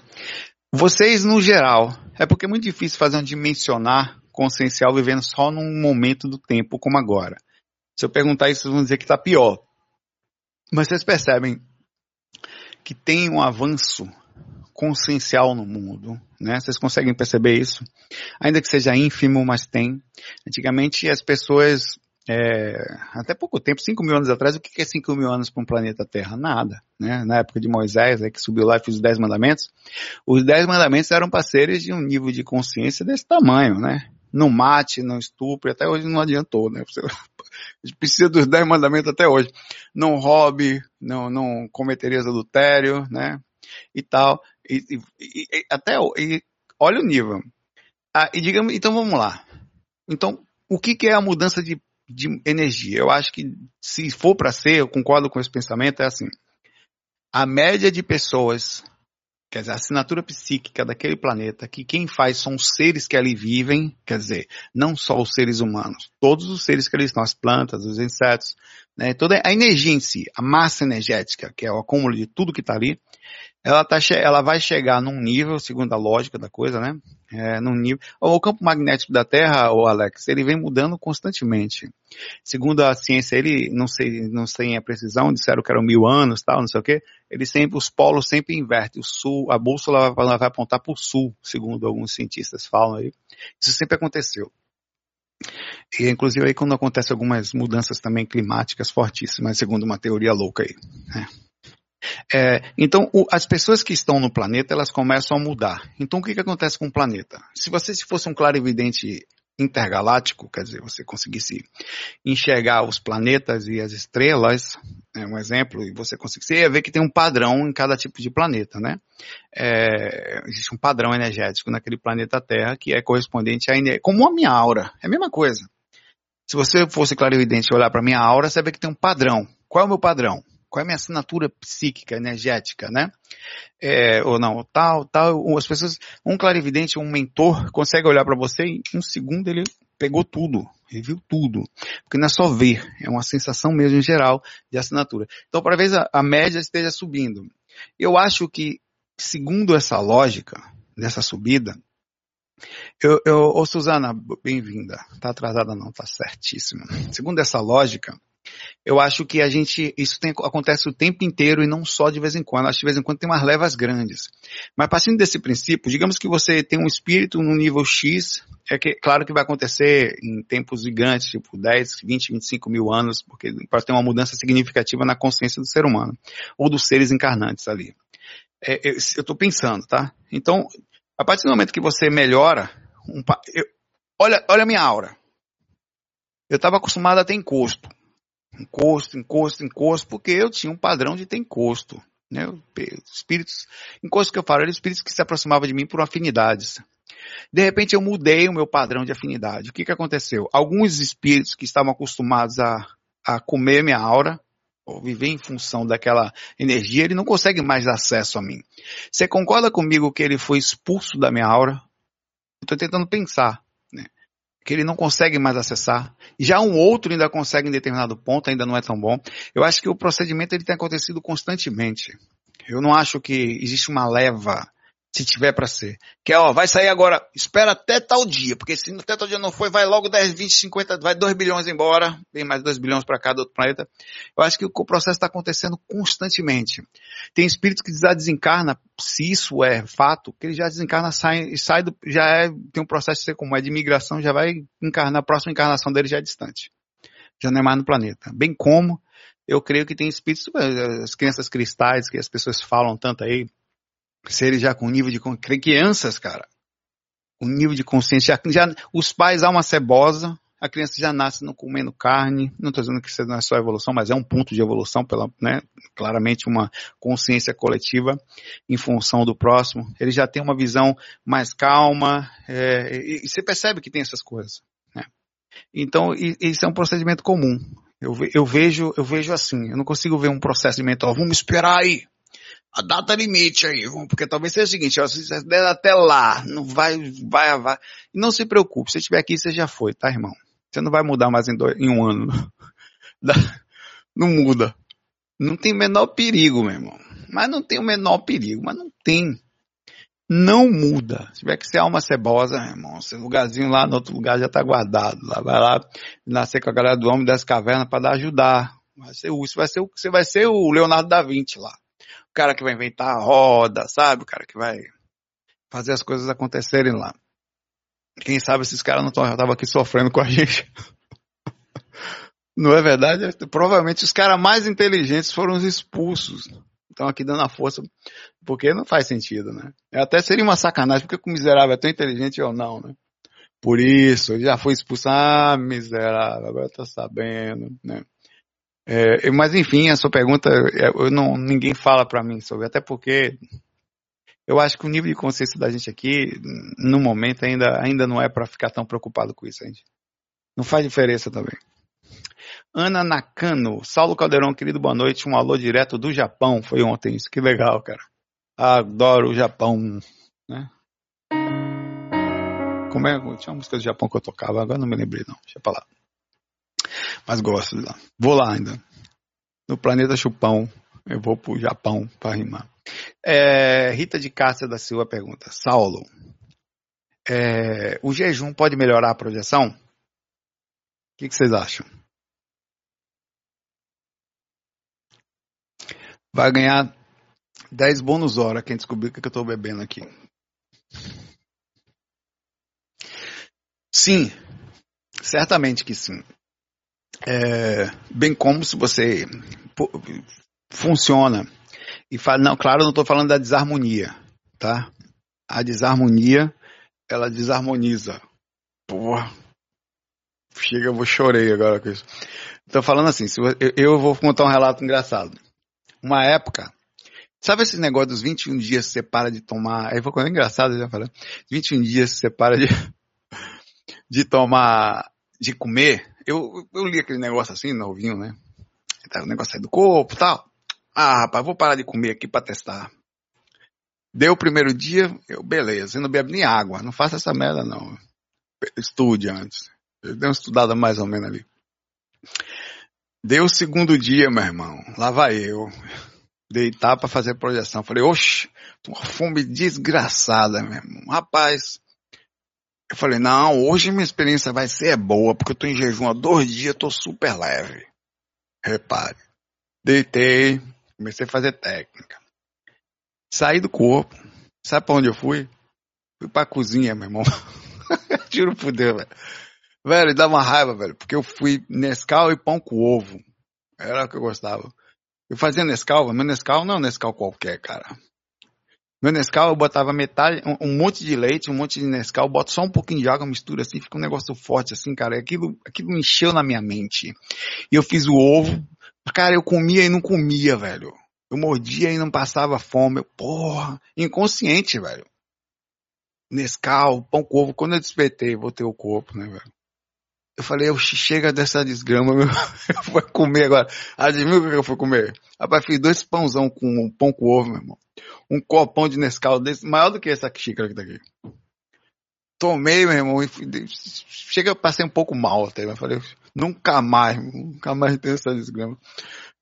Vocês, no geral, é porque é muito difícil fazer um dimensionar consciencial vivendo só num momento do tempo como agora. Se eu perguntar isso, vocês vão dizer que está pior. Mas vocês percebem que tem um avanço consciencial no mundo, né? Vocês conseguem perceber isso? Ainda que seja ínfimo, mas tem. Antigamente as pessoas é, até pouco tempo, 5 mil anos atrás, o que é 5 mil anos para um planeta Terra? Nada. Né? Na época de Moisés, né, que subiu lá e fez os 10 mandamentos, os 10 mandamentos eram para seres de um nível de consciência desse tamanho, né? Não mate, não estupre, até hoje não adiantou, né? Você, precisa dos 10 mandamentos até hoje. Não roube, não, não cometerias adultério, né? E tal. E, e, e até, e, olha o nível. Ah, e digamos, então vamos lá. Então, o que, que é a mudança de de energia. Eu acho que se for para ser, eu concordo com esse pensamento, é assim. A média de pessoas, quer dizer, a assinatura psíquica daquele planeta, que quem faz são os seres que ali vivem, quer dizer, não só os seres humanos, todos os seres que ali estão, as plantas, os insetos, né, toda a energia em si, a massa energética, que é o acúmulo de tudo que está ali, ela, tá, ela vai chegar num nível, segundo a lógica da coisa, né? É, num nível. O campo magnético da Terra, o Alex, ele vem mudando constantemente. Segundo a ciência, ele não sei, não sei a precisão, disseram que eram mil anos, tal, não sei o quê. Ele sempre, os polos sempre invertem. O sul, a bússola vai, vai apontar para o sul, segundo alguns cientistas falam aí. Isso sempre aconteceu. E inclusive aí quando acontece algumas mudanças também climáticas fortíssimas, segundo uma teoria louca aí. Né? É, então, o, as pessoas que estão no planeta, elas começam a mudar. Então, o que, que acontece com o planeta? Se você se fosse um clarividente intergaláctico, quer dizer, você conseguisse enxergar os planetas e as estrelas, é um exemplo, e você conseguisse ver que tem um padrão em cada tipo de planeta, né? É, existe um padrão energético naquele planeta Terra que é correspondente a como a minha aura, é a mesma coisa. Se você fosse clarividente e olhar para minha aura, você vê que tem um padrão. Qual é o meu padrão? Qual é a minha assinatura psíquica, energética, né? É, ou não, tal, tal, as pessoas, um clarividente, um mentor, consegue olhar para você e em um segundo ele pegou tudo, ele viu tudo. Porque não é só ver, é uma sensação mesmo em geral de assinatura. Então, para ver a, a média esteja subindo. Eu acho que, segundo essa lógica, dessa subida, eu, eu, ô Suzana, bem-vinda. Tá atrasada não, tá certíssima. Segundo essa lógica, eu acho que a gente, isso tem, acontece o tempo inteiro e não só de vez em quando. Acho que de vez em quando tem umas levas grandes. Mas partindo desse princípio, digamos que você tem um espírito no nível X, É que, claro que vai acontecer em tempos gigantes, tipo 10, 20, 25 mil anos, porque pode ter uma mudança significativa na consciência do ser humano, ou dos seres encarnantes ali. É, eu estou pensando, tá? Então, a partir do momento que você melhora, um, eu, olha, olha a minha aura. Eu estava acostumado a ter encosto. Encosto, encosto, encosto, porque eu tinha um padrão de ter encosto. Né? Espíritos, encosto que eu falo, eram espíritos que se aproximavam de mim por afinidades. De repente eu mudei o meu padrão de afinidade. O que, que aconteceu? Alguns espíritos que estavam acostumados a, a comer minha aura, ou viver em função daquela energia, ele não consegue mais acesso a mim. Você concorda comigo que ele foi expulso da minha aura? Estou tentando pensar que ele não consegue mais acessar. Já um outro ainda consegue em determinado ponto, ainda não é tão bom. Eu acho que o procedimento ele tem acontecido constantemente. Eu não acho que existe uma leva se tiver para ser. Que é, ó, vai sair agora, espera até tal dia, porque se até tal dia não foi, vai logo 10, 20, 50, vai 2 bilhões embora, tem mais 2 bilhões para cada outro planeta. Eu acho que o processo está acontecendo constantemente. Tem espírito que já desencarna, se isso é fato, que ele já desencarna, sai, sai do, já é, tem um processo de ser como é de migração, já vai encarnar, a próxima encarnação dele já é distante. Já não é mais no planeta. Bem como eu creio que tem espíritos, as crianças cristais que as pessoas falam tanto aí, seres já com nível de crianças, cara, com nível de consciência, já, já, os pais há uma cebosa, a criança já nasce não comendo carne, não estou dizendo que isso não é só evolução, mas é um ponto de evolução, pela, né, claramente uma consciência coletiva em função do próximo, ele já tem uma visão mais calma, é, e, e, você percebe que tem essas coisas. Né? Então, isso é um procedimento comum. Eu, eu, vejo, eu vejo assim, eu não consigo ver um procedimento, ó, vamos esperar aí, a data limite aí, porque talvez seja o seguinte, ó, se você der até lá, não vai, vai, vai. Não se preocupe, se estiver aqui, você já foi, tá, irmão? Você não vai mudar mais em, dois, em um ano. Não muda. Não tem o menor perigo, meu irmão. Mas não tem o menor perigo, mas não tem. Não muda. Se tiver que ser alma cebosa, meu irmão, esse lugarzinho lá no outro lugar já tá guardado. Lá vai lá nascer com a galera do homem das cavernas para ajudar. Vai ser, isso vai ser, você vai ser o Leonardo da Vinci lá o cara que vai inventar a roda, sabe? O cara que vai fazer as coisas acontecerem lá. Quem sabe esses caras não estavam aqui sofrendo com a gente. Não é verdade? Provavelmente os caras mais inteligentes foram os expulsos. Estão aqui dando a força, porque não faz sentido, né? Até seria uma sacanagem, porque o miserável é tão inteligente ou não, né? Por isso, já foi expulso. Ah, miserável, agora tá sabendo, né? É, mas enfim, a sua pergunta, é, eu não, ninguém fala para mim sobre, até porque eu acho que o nível de consciência da gente aqui, no momento, ainda, ainda não é para ficar tão preocupado com isso, gente. Não faz diferença também. Ana Nakano, Saulo Caldeirão, querido, boa noite. Um alô direto do Japão. Foi ontem isso. Que legal, cara. Adoro o Japão. Né? Como é? Tinha uma música do Japão que eu tocava, agora não me lembrei, não. Deixa pra lá mas gosto de lá. Vou lá ainda. No planeta Chupão, eu vou pro Japão para rimar. É, Rita de Cássia da Silva pergunta: Saulo, é, o jejum pode melhorar a projeção? O que, que vocês acham? Vai ganhar 10 bônus hora quem descobrir o que eu estou bebendo aqui. Sim, certamente que sim. É, bem como se você funciona e fala, não, claro, não estou falando da desarmonia, tá? A desarmonia, ela desarmoniza. Porra, chega, eu vou chorei agora com isso. Estou falando assim, se eu, eu vou contar um relato engraçado. Uma época, sabe esse negócio dos 21 dias que você para de tomar, aí vou contar engraçado já falando, 21 dias que você para de, de tomar, de comer, eu, eu li aquele negócio assim, novinho, né? O negócio aí do corpo e tal. Ah, rapaz, vou parar de comer aqui para testar. Deu o primeiro dia, eu, beleza, eu não bebo nem água, não faça essa merda não. Estude antes. Eu dei uma estudada mais ou menos ali. Deu o segundo dia, meu irmão, lá vai eu. Deitar para fazer projeção. Falei, oxe, uma fome desgraçada, meu irmão. Rapaz, eu falei, não, hoje minha experiência vai ser boa, porque eu tô em jejum há dois dias, tô super leve. Repare. Deitei, comecei a fazer técnica. Saí do corpo. Sabe pra onde eu fui? Fui pra cozinha, meu irmão. Por Deus, velho. Velho, dá uma raiva, velho, porque eu fui Nescau e pão com ovo. Era o que eu gostava. Eu fazia Nescau, meu Nescau não é Nescau qualquer, cara. Meu Nescau eu botava metade, um, um, monte de leite, um monte de Nescau, boto só um pouquinho de água, mistura assim, fica um negócio forte assim, cara. Aquilo, aquilo encheu na minha mente. E eu fiz o ovo, cara, eu comia e não comia, velho. Eu mordia e não passava fome. Eu, porra, inconsciente, velho. Nescau, pão com ovo. Quando eu despertei, botei o corpo, né, velho? Eu falei, eu chega dessa desgrama, meu. Eu vou comer agora. Adivinha o que eu fui comer? Rapaz, fiz dois pãozão com pão com ovo, meu irmão. Um copão de Nescau desse, maior do que essa xícara que tá aqui. Tomei, meu irmão, chega, passei um pouco mal até, mas falei, nunca mais, nunca mais tenho essa desgrama.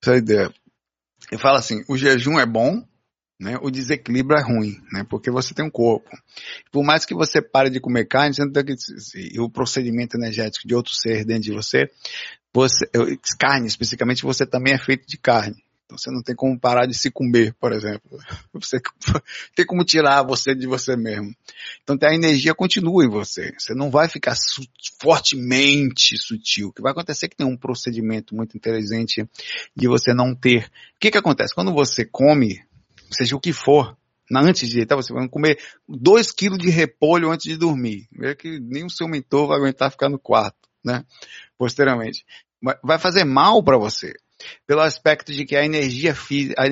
Essa ideia. Eu falo assim, o jejum é bom, né? O desequilíbrio é ruim, né? Porque você tem um corpo. Por mais que você pare de comer carne, você tem que, e o procedimento energético de outro ser dentro de você, você, carne especificamente, você também é feito de carne. Então você não tem como parar de se comer, por exemplo. Você tem como tirar você de você mesmo. Então a energia continua em você. Você não vai ficar su fortemente sutil. O que vai acontecer é que tem um procedimento muito inteligente de você não ter. O que que acontece? Quando você come, seja o que for, antes de deitar, você vai comer 2 quilos de repolho antes de dormir. Vê que nem o seu mentor vai aguentar ficar no quarto, né? Posteriormente. Vai fazer mal para você. Pelo aspecto de que a energia,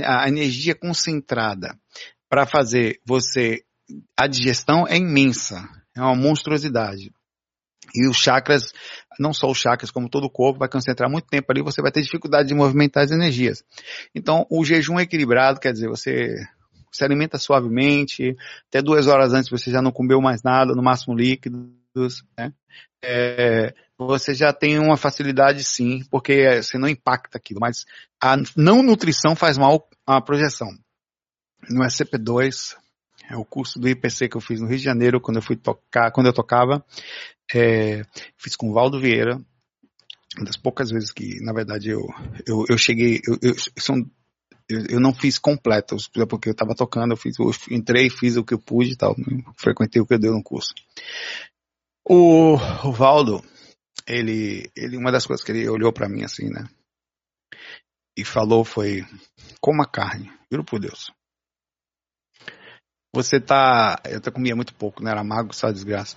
a energia concentrada para fazer você, a digestão é imensa. É uma monstruosidade. E os chakras, não só os chakras, como todo o corpo, vai concentrar muito tempo ali, você vai ter dificuldade de movimentar as energias. Então, o jejum equilibrado, quer dizer, você se alimenta suavemente, até duas horas antes você já não comeu mais nada, no máximo líquidos, né? É, você já tem uma facilidade sim, porque você não impacta aquilo, mas a não nutrição faz mal à projeção. No SCP-2, é o curso do IPC que eu fiz no Rio de Janeiro, quando eu fui tocar, quando eu tocava, é, fiz com o Valdo Vieira, uma das poucas vezes que, na verdade, eu, eu, eu cheguei, eu, eu, são, eu, eu, não fiz completo, porque eu estava tocando, eu, fiz, eu entrei, fiz o que eu pude e tal, frequentei o que eu dei no curso. O, o Valdo, ele, ele, uma das coisas que ele olhou para mim assim, né, e falou foi, coma carne, juro por Deus. Você tá, eu até comia muito pouco, né, era magro, só desgraça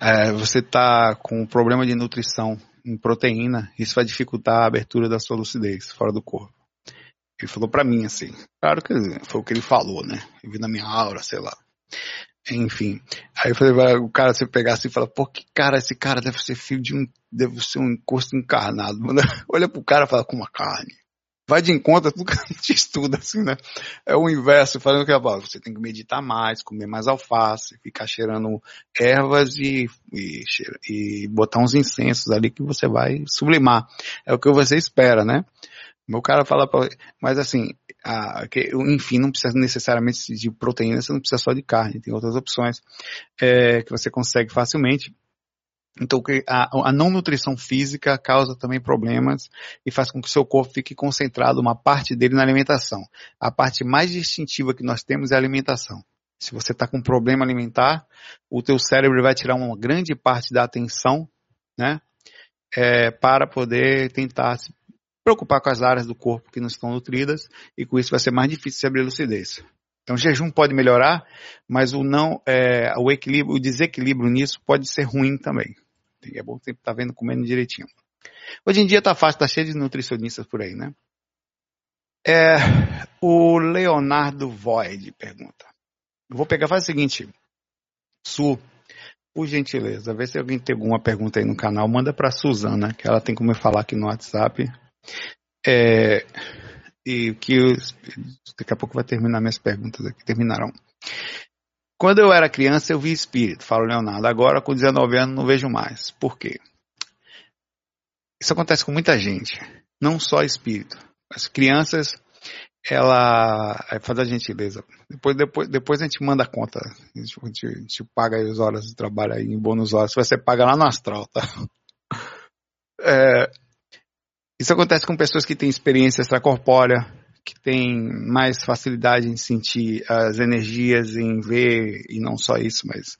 é, você está com problema de nutrição em proteína, isso vai dificultar a abertura da sua lucidez fora do corpo. Ele falou para mim assim, claro que foi o que ele falou, né? Eu vi na minha aura, sei lá. Enfim. Aí eu falei, o cara se pegasse e fala, pô, que cara, esse cara deve ser filho de um, deve ser um encosto encarnado. Olha pro cara e fala, com uma carne vai de encontro a tudo que a gente estuda, assim, né? É o inverso, falando que você tem que meditar mais, comer mais alface, ficar cheirando ervas e, e, e botar uns incensos ali que você vai sublimar. É o que você espera, né? Meu cara fala pra, mas assim, a, que, enfim, não precisa necessariamente de proteína, você não precisa só de carne, tem outras opções é, que você consegue facilmente. Então, a, a, não nutrição física causa também problemas e faz com que o seu corpo fique concentrado uma parte dele na alimentação. A parte mais distintiva que nós temos é a alimentação. Se você está com problema alimentar, o teu cérebro vai tirar uma grande parte da atenção, né, é, para poder tentar se preocupar com as áreas do corpo que não estão nutridas e com isso vai ser mais difícil de abrir lucidez. Então, o jejum pode melhorar, mas o não, é, o equilíbrio, o desequilíbrio nisso pode ser ruim também. É bom sempre estar tá vendo comendo direitinho. Hoje em dia tá fácil, tá cheio de nutricionistas por aí, né? É, o Leonardo Void pergunta. Eu vou pegar, faz o seguinte. Su, por gentileza, vê se alguém tem alguma pergunta aí no canal, manda para Suzana, que ela tem como eu falar aqui no WhatsApp. É, e que eu, daqui a pouco vai terminar minhas perguntas aqui, terminarão. Quando eu era criança, eu vi espírito, fala o Leonardo. Agora, com 19 anos, não vejo mais. Por quê? Isso acontece com muita gente. Não só espírito. As crianças, ela. Faz a gentileza. Depois, depois, depois a gente manda a conta. A gente, a gente, a gente paga as horas de trabalho aí em bônus horas. Você paga lá no astral, tá? É, isso acontece com pessoas que têm experiência extracorpórea, que tem mais facilidade em sentir as energias, em ver, e não só isso, mas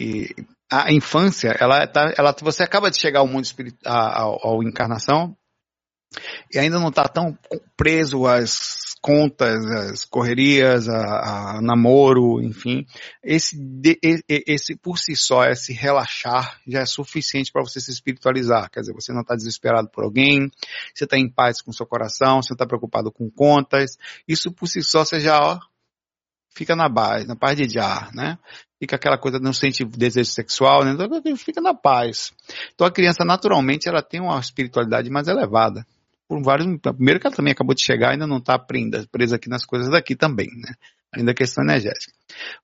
e a infância, ela tá, ela, você acaba de chegar ao mundo espiritual, ao, encarnação, e ainda não está tão preso às contas, às correrias, a, a namoro, enfim. Esse, esse por si só, esse relaxar, já é suficiente para você se espiritualizar. Quer dizer, você não está desesperado por alguém, você está em paz com seu coração, você não está preocupado com contas. Isso por si só, você já ó, fica na base, na paz de já, né? Fica aquela coisa, não sente desejo sexual, né? Fica na paz. Então a criança, naturalmente, ela tem uma espiritualidade mais elevada. Por vários, primeiro que ela também acabou de chegar, ainda não está presa, aqui nas coisas daqui também, né? Ainda a questão energética.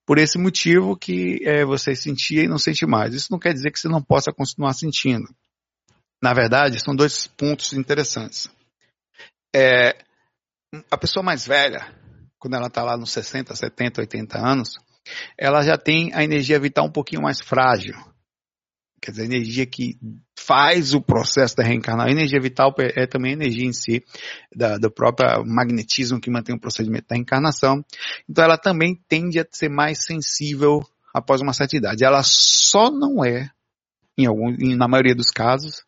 Por esse motivo que é, você sentia e não sente mais. Isso não quer dizer que você não possa continuar sentindo. Na verdade, são dois pontos interessantes. É, a pessoa mais velha, quando ela está lá nos 60, 70, 80 anos, ela já tem a energia vital um pouquinho mais frágil. Quer dizer, a energia que faz o processo da reencarnação. A energia vital é, é também a energia em si, da, do próprio magnetismo que mantém o procedimento da reencarnação. Então ela também tende a ser mais sensível após uma certa idade. Ela só não é, em algum, na maioria dos casos,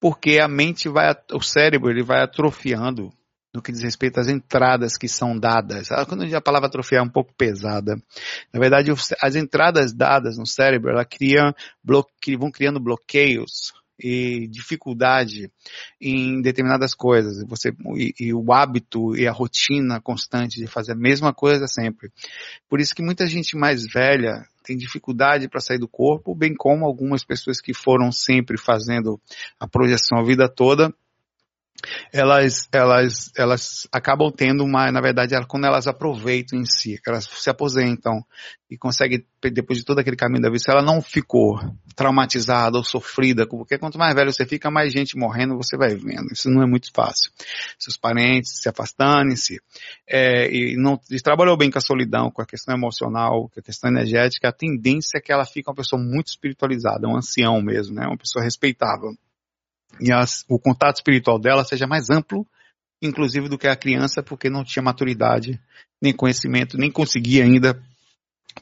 porque a mente vai, o cérebro ele vai atrofiando no que diz respeito às entradas que são dadas. Ah, quando a palavra atrofiar é um pouco pesada. Na verdade, as entradas dadas no cérebro, ela cria, vão criando bloqueios e dificuldade em determinadas coisas. Você, e, e, o hábito e a rotina constante de fazer a mesma coisa sempre. Por isso que muita gente mais velha tem dificuldade para sair do corpo, bem como algumas pessoas que foram sempre fazendo a projeção a vida toda, elas, elas, elas acabam tendo uma, na verdade, quando elas aproveitam em si, elas se aposentam e conseguem, depois de todo aquele caminho da vida, se ela não ficou traumatizada ou sofrida, porque quanto mais velho você fica, mais gente morrendo você vai vendo. Isso não é muito fácil. Seus parentes se afastando-se, é, e não e trabalhou bem com a solidão, com a questão emocional, com a questão energética, a tendência é que ela fique uma pessoa muito espiritualizada, um ancião mesmo, né? Uma pessoa respeitável e as, o contato espiritual dela seja mais amplo, inclusive do que a criança, porque não tinha maturidade, nem conhecimento, nem conseguia ainda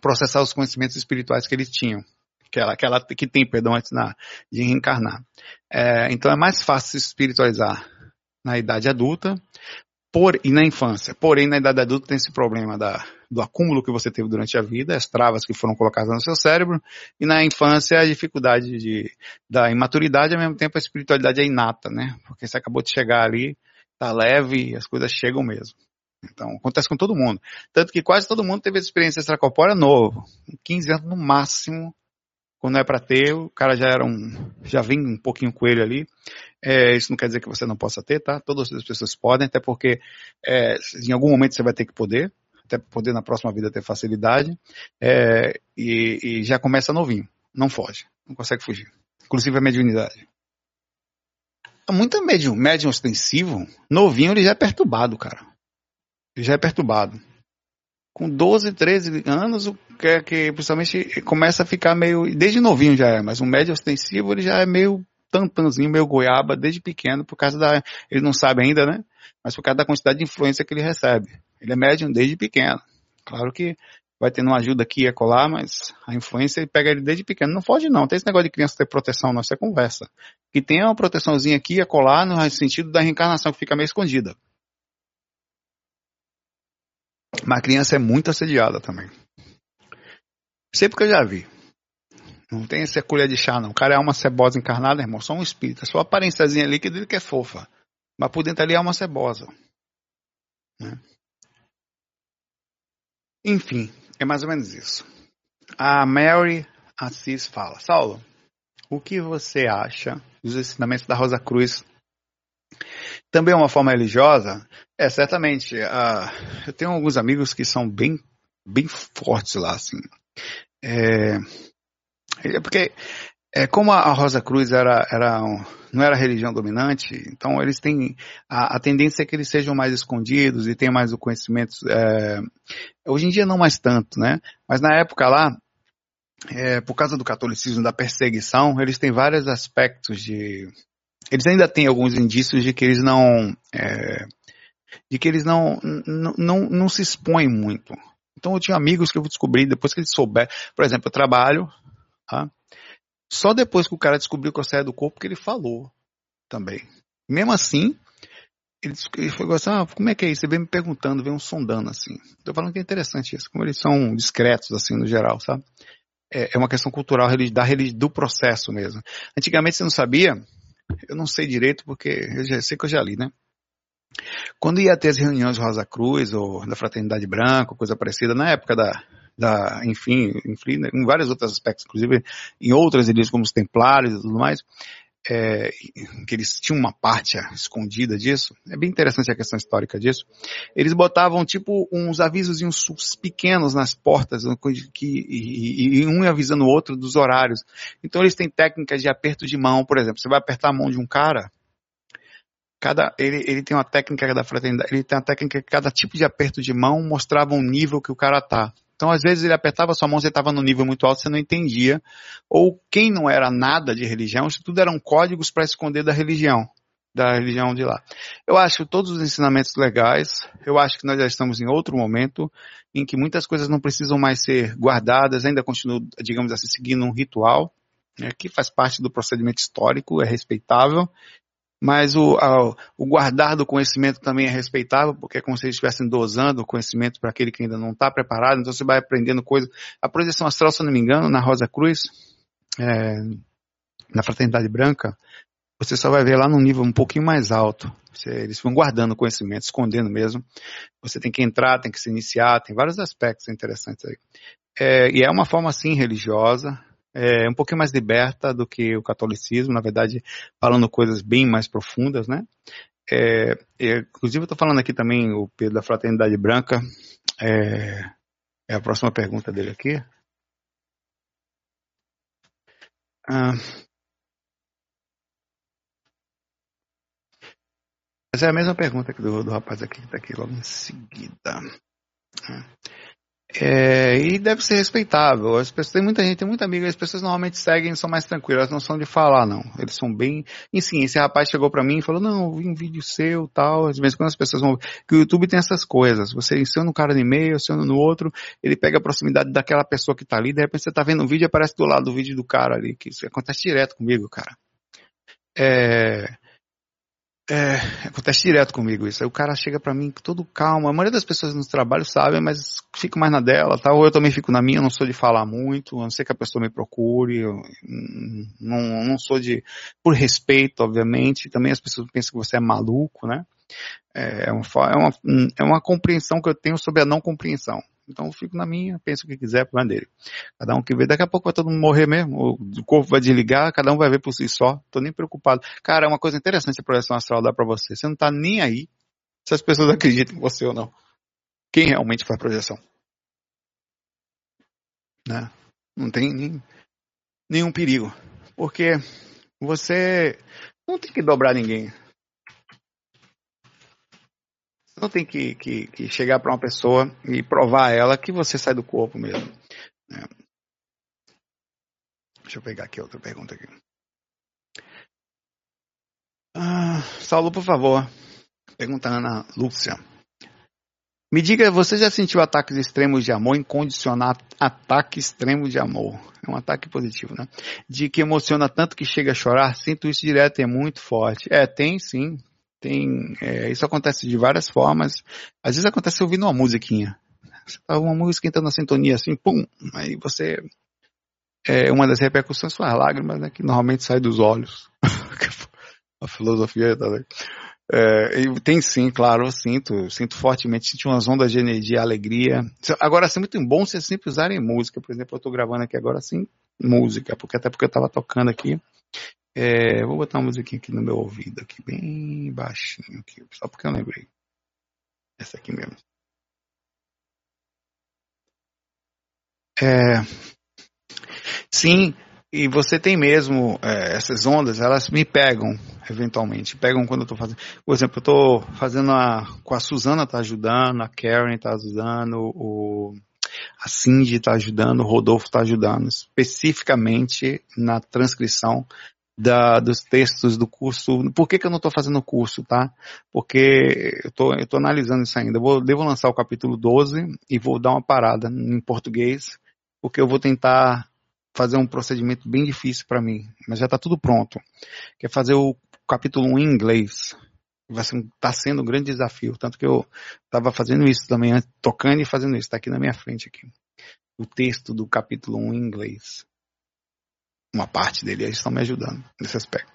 processar os conhecimentos espirituais que eles tinham, que ela, que, ela, que tem, perdão, antes na, de reencarnar. É, então é mais fácil se espiritualizar na idade adulta, por, e na infância. Porém, na idade adulta tem esse problema da, do acúmulo que você teve durante a vida, as travas que foram colocadas no seu cérebro, e na infância a dificuldade de, da imaturidade, ao mesmo tempo a espiritualidade é inata, né? Porque você acabou de chegar ali, tá leve as coisas chegam mesmo. Então, acontece com todo mundo. Tanto que quase todo mundo teve experiência extracorpórea novo. 15 anos no máximo, quando é para ter, o cara já era um, já vem um pouquinho com ele ali. É, isso não quer dizer que você não possa ter, tá? Todas as pessoas podem, até porque é, em algum momento você vai ter que poder, até poder na próxima vida ter facilidade. É, e, e, já começa novinho, não foge, não consegue fugir. Inclusive a mediunidade. Muito médium, médium ostensivo, novinho ele já é perturbado, cara. Ele já é perturbado com 12, 13 anos, o que, é que principalmente começa a ficar meio, desde novinho já é, mas um médio ostensivo ele já é meio tantanzinho, meio goiaba desde pequeno, por causa da, ele não sabe ainda, né? Mas por causa da quantidade de influência que ele recebe. Ele é médium desde pequeno. Claro que vai tendo uma ajuda aqui e acolá, mas a influência ele pega ele desde pequeno. Não foge não, tem esse negócio de criança ter proteção, não, isso é conversa. Que tem uma proteçãozinha aqui e acolá no sentido da reencarnação que fica meio escondida. Mas a criança é muito assediada também. Sempre que eu já vi. Não tem essa colher de chá, não. O cara é uma cebosa encarnada, irmão. Só um espírito. Só a aparênciazinha ali que dele que é fofa. Mas por dentro ali é uma cebosa. Né? Enfim, é mais ou menos isso. A Mary Assis fala: Saulo, o que você acha dos ensinamentos da Rosa Cruz também é uma forma religiosa? É, certamente. Uh, eu tenho alguns amigos que são bem, bem fortes lá, assim. É, é porque, é, como a Rosa Cruz era, era um, não era religião dominante, então eles têm, a, a, tendência é que eles sejam mais escondidos e tenham mais o conhecimento. É, hoje em dia não mais tanto, né? Mas na época lá, é, por causa do catolicismo, da perseguição, eles têm vários aspectos de, eles ainda têm alguns indícios de que eles não é, de que eles não, não, não, não se expõem muito. Então eu tinha amigos que eu descobri depois que eles souberam. Por exemplo, eu trabalho Tá? Só depois que o cara descobriu que eu saía do corpo que ele falou também. Mesmo assim, ele, ele falou assim, ah, como é que é isso? Ele vem me perguntando, vem um sondando assim. Tô falando que é interessante isso, como eles são discretos assim no geral, sabe? É, é uma questão cultural da, do processo mesmo. Antigamente você não sabia, eu não sei direito porque eu já sei que eu já li, né? Quando ia ter as reuniões do Rosa Cruz ou da Fraternidade Branca, coisa parecida, na época da, da enfim, enfim, em vários outros aspectos, inclusive em outras igrejas como os Templários e tudo mais, é, que eles tinham uma parte escondida disso, é bem interessante a questão histórica disso, eles botavam tipo uns avisos pequenos nas portas, que, e, e, um avisando o outro dos horários. Então eles têm técnicas de aperto de mão, por exemplo, você vai apertar a mão de um cara, cada, ele, ele tem uma técnica da fraternidade, ele tem uma técnica que cada tipo de aperto de mão mostrava um nível que o cara tá. Então, às vezes, ele apertava sua mão, você estava no nível muito alto, você não entendia. Ou quem não era nada de religião, isso tudo eram códigos para esconder da religião, da religião de lá. Eu acho todos os ensinamentos legais, eu acho que nós já estamos em outro momento em que muitas coisas não precisam mais ser guardadas, ainda continuam, digamos assim, seguindo um ritual, né, que faz parte do procedimento histórico, é respeitável, mas o, a, o guardar do conhecimento também é respeitável, porque é como se eles estivessem dosando o conhecimento para aquele que ainda não está preparado, então você vai aprendendo coisas. A projeção astral, se eu não me engano, na Rosa Cruz, é, na Fraternidade Branca, você só vai ver lá num nível um pouquinho mais alto. Você, eles vão guardando conhecimento, escondendo mesmo. Você tem que entrar, tem que se iniciar, tem vários aspectos interessantes aí. É, e é uma forma, assim, religiosa, é um pouquinho mais liberta do que o catolicismo, na verdade, falando coisas bem mais profundas, né? É, é, inclusive, eu estou falando aqui também o Pedro da Fraternidade Branca. É, é a próxima pergunta dele aqui. Ah, mas é a mesma pergunta do, do rapaz aqui que está aqui logo em seguida. É, e deve ser respeitável. As pessoas, tem muita gente, tem muita amiga, as pessoas normalmente seguem são mais tranquilas, elas não são de falar, não. Eles são bem. E sim, esse rapaz chegou para mim e falou: Não, eu vi um vídeo seu tal. Às vezes quando as pessoas vão. Que o YouTube tem essas coisas. Você ensina um cara no e-mail, ensina no outro, ele pega a proximidade daquela pessoa que tá ali, de repente você tá vendo um vídeo e aparece do lado do vídeo do cara ali. Que isso acontece direto comigo, cara. É, é, acontece direto comigo isso. Aí o cara chega para mim todo calmo. A maioria das pessoas no trabalho sabem, mas fico mais na dela, tal. Ou eu também fico na minha, eu não sou de falar muito, a não ser que a pessoa me procure. Eu não, não sou de. Por respeito, obviamente. Também as pessoas pensam que você é maluco, né? É, é uma, é uma, é uma compreensão que eu tenho sobre a não compreensão. Então eu fico na minha, penso o que quiser, problema dele. Cada um que vê, daqui a pouco vai todo mundo morrer mesmo, o corpo vai desligar, cada um vai ver por si só. Tô nem preocupado. Cara, é uma coisa interessante a projeção astral dá para você. Você não tá nem aí se as pessoas acreditam em você ou não. Quem realmente faz projeção? Né? Não tem nem, nenhum perigo. Porque você não tem que dobrar ninguém não tem que, que, que chegar para uma pessoa e provar a ela que você sai do corpo mesmo. É. Deixa eu pegar aqui outra pergunta aqui. Ah, Saulo, por favor. Pergunta Ana Lúcia. Me diga, você já sentiu ataques extremos de amor? Incondicionar ataque extremo de amor. É um ataque positivo, né? De que emociona tanto que chega a chorar. Sinto isso direto, é muito forte. É, tem sim. Tem, é, isso acontece de várias formas. Às vezes acontece ouvindo uma musiquinha. Você tá uma música entrando na sintonia assim, pum, aí você é, uma das repercussões são as lágrimas, né, que normalmente saem dos olhos. a filosofia tá, né? é, tem sim, claro, eu sinto, sinto fortemente, sinto umas ondas de energia, alegria. Agora, assim, muito bom você sempre usarem música, por exemplo, eu estou gravando aqui agora sim, música, porque até porque eu estava tocando aqui, é, vou botar uma musiquinha aqui no meu ouvido, aqui bem baixinho, aqui, só porque eu lembrei. Essa aqui mesmo. É, sim, e você tem mesmo é, essas ondas, elas me pegam eventualmente, pegam quando eu estou fazendo. Por exemplo, eu estou fazendo a, com a Suzana tá ajudando, a Karen tá ajudando, o a Cindy está ajudando, o Rodolfo está ajudando, especificamente na transcrição da, dos textos do curso. Por que, que eu não estou fazendo o curso, tá? Porque eu estou analisando isso ainda. Eu vou, devo lançar o capítulo 12 e vou dar uma parada em português, porque eu vou tentar fazer um procedimento bem difícil para mim, mas já está tudo pronto. Que é fazer o capítulo 1 em inglês. Vai ser, tá sendo um grande desafio, tanto que eu estava fazendo isso também, tocando e fazendo isso, está aqui na minha frente aqui. O texto do capítulo 1 em inglês uma parte dele, eles estão me ajudando nesse aspecto.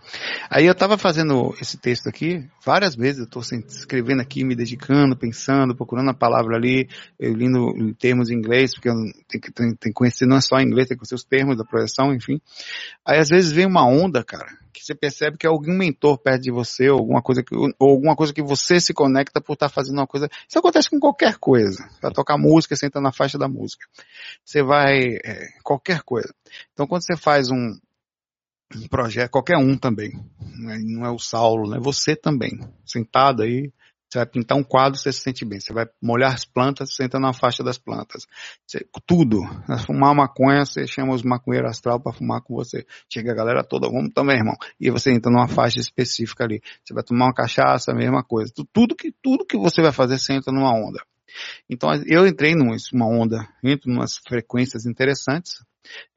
Aí eu estava fazendo esse texto aqui, várias vezes eu estou escrevendo aqui, me dedicando, pensando, procurando a palavra ali, eu lindo termos em inglês, porque eu tenho que, tenho, tenho que conhecer não é só inglês, tem que conhecer os termos da projeção, enfim. Aí às vezes vem uma onda, cara, você percebe que é algum mentor perto de você, ou alguma coisa que, ou alguma coisa que você se conecta por estar tá fazendo uma coisa. Isso acontece com qualquer coisa. Você vai tocar música, entra na faixa da música. Você vai, é, qualquer coisa. Então quando você faz um, um projeto, qualquer um também, né? não é o Saulo, né? Você também, sentado aí, você vai pintar um quadro, você se sente bem. Você vai molhar as plantas, entra na faixa das plantas. Você, tudo. Fumar maconha, você chama os maconheiros astral para fumar com você. Chega a galera toda, vamos também, irmão. E você entra numa faixa específica ali. Você vai tomar uma cachaça, a mesma coisa. Tudo que, tudo que você vai fazer, você entra numa onda. Então, eu entrei numa onda, entro em umas frequências interessantes,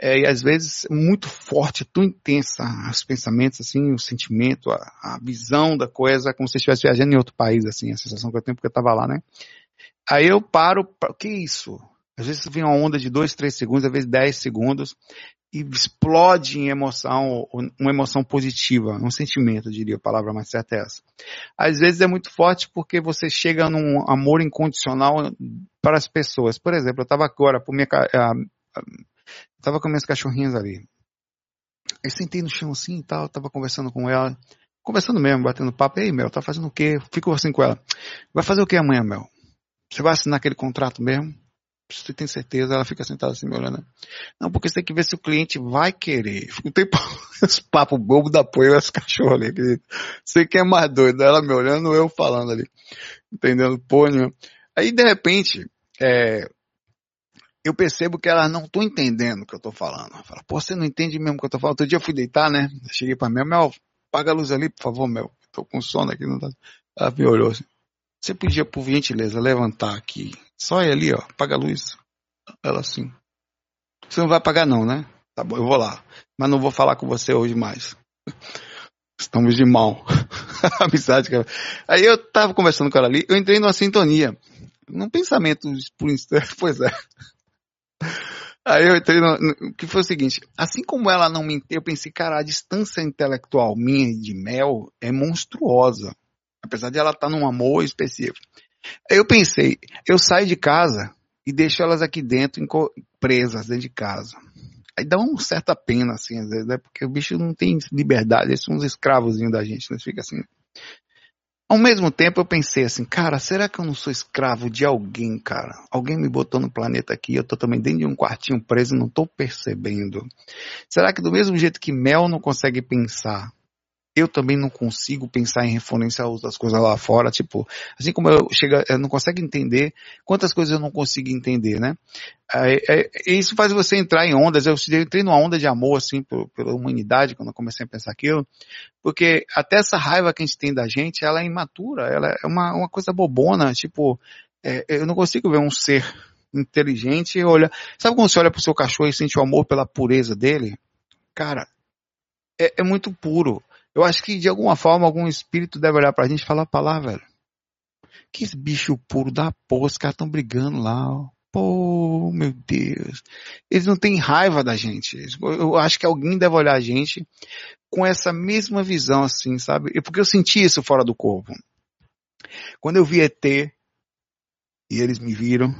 é, e às vezes muito forte, tão intensa, os pensamentos, assim, o sentimento, a, a visão da coisa, como se estivesse viajando em outro país, assim, a sensação que eu tenho porque eu estava lá, né? Aí eu paro, o que é isso? Às vezes vem uma onda de dois, três segundos, às vezes dez segundos, e explode em emoção, uma emoção positiva, um sentimento, diria a palavra mais certa é essa. Às vezes é muito forte porque você chega num amor incondicional para as pessoas. Por exemplo, eu estava agora, por minha, eu tava com minhas cachorrinhas ali. Aí sentei no chão assim e tal, tava conversando com ela. Conversando mesmo, batendo papo. Ei, Mel, tá fazendo o quê? Fico assim com ela. Vai fazer o que amanhã, Mel? Você vai assinar aquele contrato mesmo? Você tem certeza? Ela fica sentada assim me olhando. Não, porque você tem que ver se o cliente vai querer. Fico tempo, os papos bobo da apoio as cachorros ali. Acredito. Você que é mais doido. Ela me olhando, eu falando ali. Entendendo? Pô, Aí, de repente, é, eu percebo que elas não estão entendendo o que eu estou falando. Fala, pô, você não entende mesmo o que eu estou falando? Outro dia eu fui deitar, né? cheguei para Mel, Mel, apaga a luz ali, por favor, Mel. Estou com sono aqui. Não tá... Ela me olhou assim. Você podia, por gentileza, levantar aqui. Só ir ali, ó, apaga a luz. Ela assim. Você não vai apagar não, né? Tá bom, eu vou lá. Mas não vou falar com você hoje mais. Estamos de mal. Amizade. Cara. Aí eu tava conversando com ela ali, eu entrei numa sintonia. Num pensamento por instante, pois é. Aí eu entrei no, no, que foi o seguinte, assim como ela não me, eu pensei, cara, a distância intelectual minha de Mel é monstruosa, apesar de ela estar tá num amor específico. Aí eu pensei, eu saio de casa e deixo elas aqui dentro, presas dentro de casa. Aí dá uma certa pena, assim, às vezes, né? Porque o bicho não tem liberdade, eles são uns escravozinhos da gente, né? Fica assim, ao mesmo tempo eu pensei assim, cara, será que eu não sou escravo de alguém, cara? Alguém me botou no planeta aqui, eu tô também dentro de um quartinho preso não tô percebendo. Será que do mesmo jeito que Mel não consegue pensar, eu também não consigo pensar em referência outras coisas lá fora, tipo, assim como eu chega, eu não consigo entender quantas coisas eu não consigo entender, né? É, é, isso faz você entrar em ondas. Eu entrei numa onda de amor, assim, por, pela humanidade, quando eu comecei a pensar aquilo, porque até essa raiva que a gente tem da gente, ela é imatura, ela é uma, uma coisa bobona, tipo, é, eu não consigo ver um ser inteligente e olha, sabe quando você olha pro seu cachorro e sente o amor pela pureza dele? Cara, é, é muito puro. Eu acho que de alguma forma algum espírito deve olhar pra gente e falar pra lá, velho. Que bicho puro da porra, os caras estão brigando lá, ó. Pô, meu Deus. Eles não têm raiva da gente. Eu acho que alguém deve olhar a gente com essa mesma visão, assim, sabe? E porque eu senti isso fora do corpo. Quando eu vi ET, e eles me viram,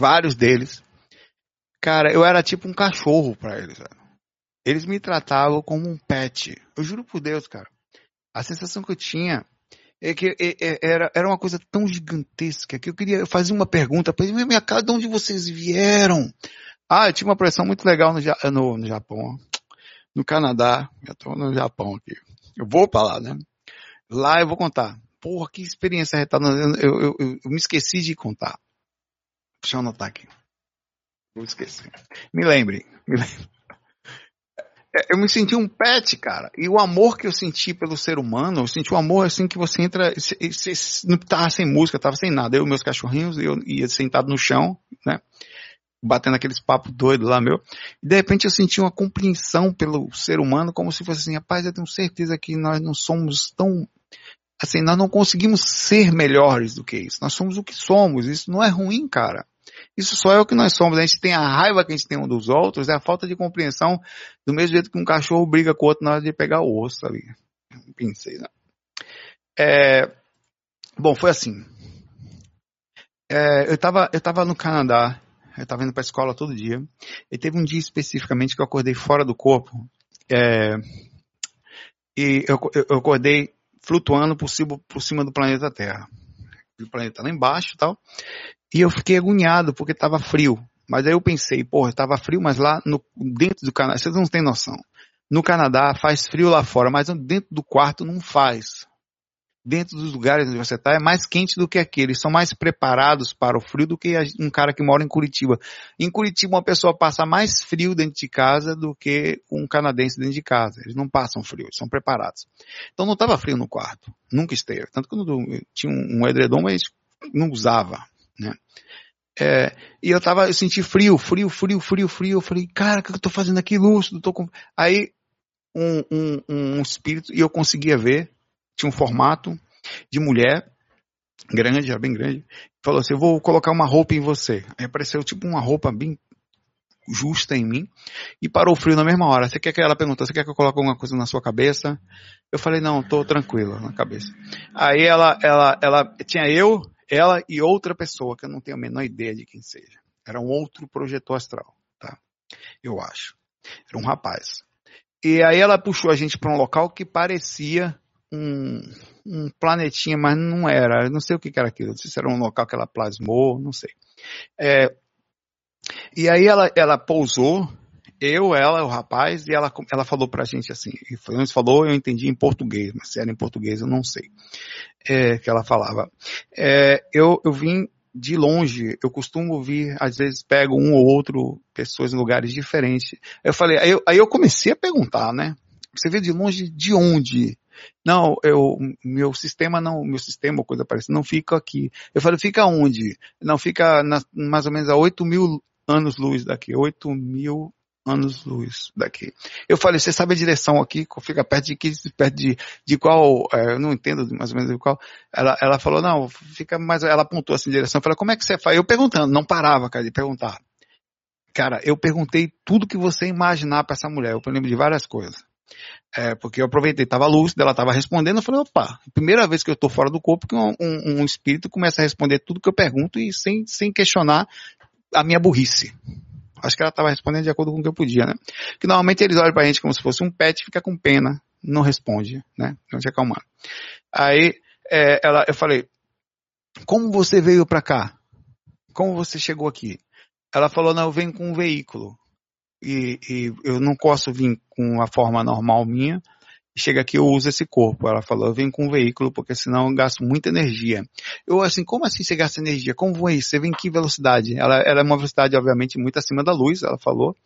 vários deles, cara, eu era tipo um cachorro para eles, velho. Eles me tratavam como um pet. Eu juro por Deus, cara. A sensação que eu tinha é que é, é, era, era uma coisa tão gigantesca que eu queria fazer uma pergunta para eles. Minha cara, de onde vocês vieram? Ah, eu tinha uma pressão muito legal no, no, no Japão. No Canadá. Eu tô no Japão aqui. Eu vou para lá, né? Lá eu vou contar. Porra, que experiência retada. Eu, eu, eu, eu, me esqueci de contar. Deixa eu anotar aqui. Vou esquecer. Me lembre. Me lembre. É, eu me senti um pet, cara. E o amor que eu senti pelo ser humano, eu senti um amor assim que você entra, você, não tava sem música, tava sem nada. Eu, meus cachorrinhos, eu ia sentado no chão, né? batendo aqueles papos doidos lá, meu. E de repente eu senti uma compreensão pelo ser humano, como se fosse assim, rapaz, eu tenho certeza que nós não somos tão. Assim, nós não conseguimos ser melhores do que isso. Nós somos o que somos. Isso não é ruim, cara. Isso só é o que nós somos. A gente tem a raiva que a gente tem um dos outros, é a falta de compreensão, do mesmo jeito que um cachorro briga com o outro na hora de pegar o osso ali. Pensei, né? É, bom, foi assim. É, eu, estava eu tava no Canadá eu estava indo para a escola todo dia. E teve um dia especificamente que eu acordei fora do corpo. É, e eu, eu, acordei flutuando por cima, por cima do planeta Terra. O planeta lá embaixo e tal. E eu fiquei agoniado porque estava frio. Mas aí eu pensei, porra, estava frio, mas lá no, dentro do Canadá, vocês não têm noção. No Canadá faz frio lá fora, mas dentro do quarto não faz dentro dos lugares onde você está é mais quente do que aqui. Eles são mais preparados para o frio do que um cara que mora em Curitiba. Em Curitiba, uma pessoa passa mais frio dentro de casa do que um canadense dentro de casa. Eles não passam frio, eles são preparados. Então não estava frio no quarto. Nunca esteve. Tanto que eu tinha um edredom, mas não usava. Né? É, e eu tava, eu senti frio, frio, frio, frio, frio. Eu falei, cara, o que eu tô fazendo aqui, lúcido? Tô com... Aí um, um, um espírito, e eu conseguia ver, tinha um formato de mulher, grande, era bem grande, falou assim, eu vou colocar uma roupa em você. Aí apareceu tipo uma roupa bem justa em mim e parou o frio na mesma hora. Você quer que ela perguntou, você quer que eu coloque alguma coisa na sua cabeça? Eu falei, não, tô tranquilo na cabeça. Aí ela, ela, ela, tinha eu, ela e outra pessoa, que eu não tenho a menor ideia de quem seja. Era um outro projetor astral, tá? Eu acho. Era um rapaz. E aí ela puxou a gente para um local que parecia um, um planetinha, mas não era. Eu não sei o que era aquilo. Não sei se era um local que ela plasmou, não sei. É, e aí ela, ela pousou, eu, ela, o rapaz, e ela, ela falou pra gente assim, e falou, eu entendi em português, mas se era em português eu não sei, é, que ela falava. É, eu, eu vim de longe, eu costumo vir, às vezes pego um ou outro, pessoas em lugares diferentes. Eu falei, aí eu, aí eu comecei a perguntar, né? Você vê de longe de onde? Não, eu, meu sistema não, meu sistema coisa parecida, não fica aqui. Eu falei, fica onde? Não, fica na, mais ou menos a 8 mil anos-luz daqui, 8 mil anos-luz daqui. Eu falei, você sabe a direção aqui? Fica perto de que, perto de, de qual, é, eu não entendo mais ou menos de qual. Ela, ela falou, não, fica mais, ela apontou assim a direção. Eu falei, como é que você faz? Eu perguntando, não parava, cara, de perguntar. Cara, eu perguntei tudo que você imaginar para essa mulher. Eu lembro de várias coisas. É, porque eu aproveitei, estava lúcido, ela estava respondendo, eu falei, opa, primeira vez que eu estou fora do corpo que um, um, um, espírito começa a responder tudo que eu pergunto e sem, sem questionar a minha burrice. Acho que ela estava respondendo de acordo com o que eu podia, né? Que normalmente eles olham pra gente como se fosse um pet, fica com pena, não responde, né? Não se acalmar. Aí, é, ela, eu falei, como você veio para cá? Como você chegou aqui? Ela falou, não, eu venho com um veículo e, e eu não posso vir com a forma normal minha, chega aqui eu uso esse corpo. Ela falou, eu venho com um veículo porque senão eu gasto muita energia. Eu assim, como assim você gasta energia? Como é isso? Você vem em que velocidade? Ela, ela é uma velocidade obviamente muito acima da luz, ela falou.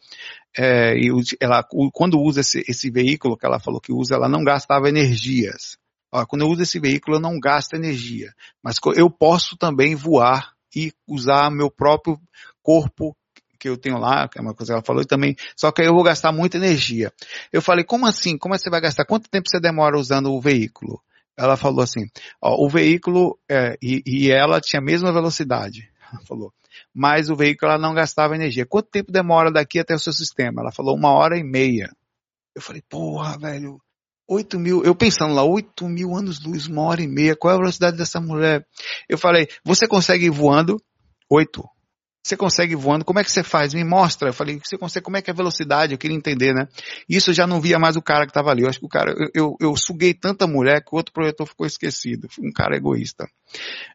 É, e ela, quando usa esse, esse veículo que ela falou que usa, ela não gastava energias. Ó, quando eu uso esse veículo eu não gasto energia, mas eu posso também voar e usar meu próprio corpo que eu tenho lá, que é uma coisa que ela falou, e também, só que aí eu vou gastar muita energia. Eu falei, como assim? Como é que você vai gastar? Quanto tempo você demora usando o veículo? Ela falou assim, ó, o veículo, é, e, e ela tinha a mesma velocidade, ela falou, mas o veículo ela não gastava energia. Quanto tempo demora daqui até o seu sistema? Ela falou, uma hora e meia. Eu falei, porra, velho, 8 mil, eu pensando lá, 8 mil anos luz, uma hora e meia, qual é a velocidade dessa mulher? Eu falei, você consegue ir voando? Oito você consegue voando, como é que você faz? Me mostra. Eu falei, você consegue, como é que é a velocidade? Eu queria entender, né? Isso eu já não via mais o cara que estava ali. Eu acho que o cara, eu, eu, eu, suguei tanta mulher que o outro projetor ficou esquecido. Um cara egoísta.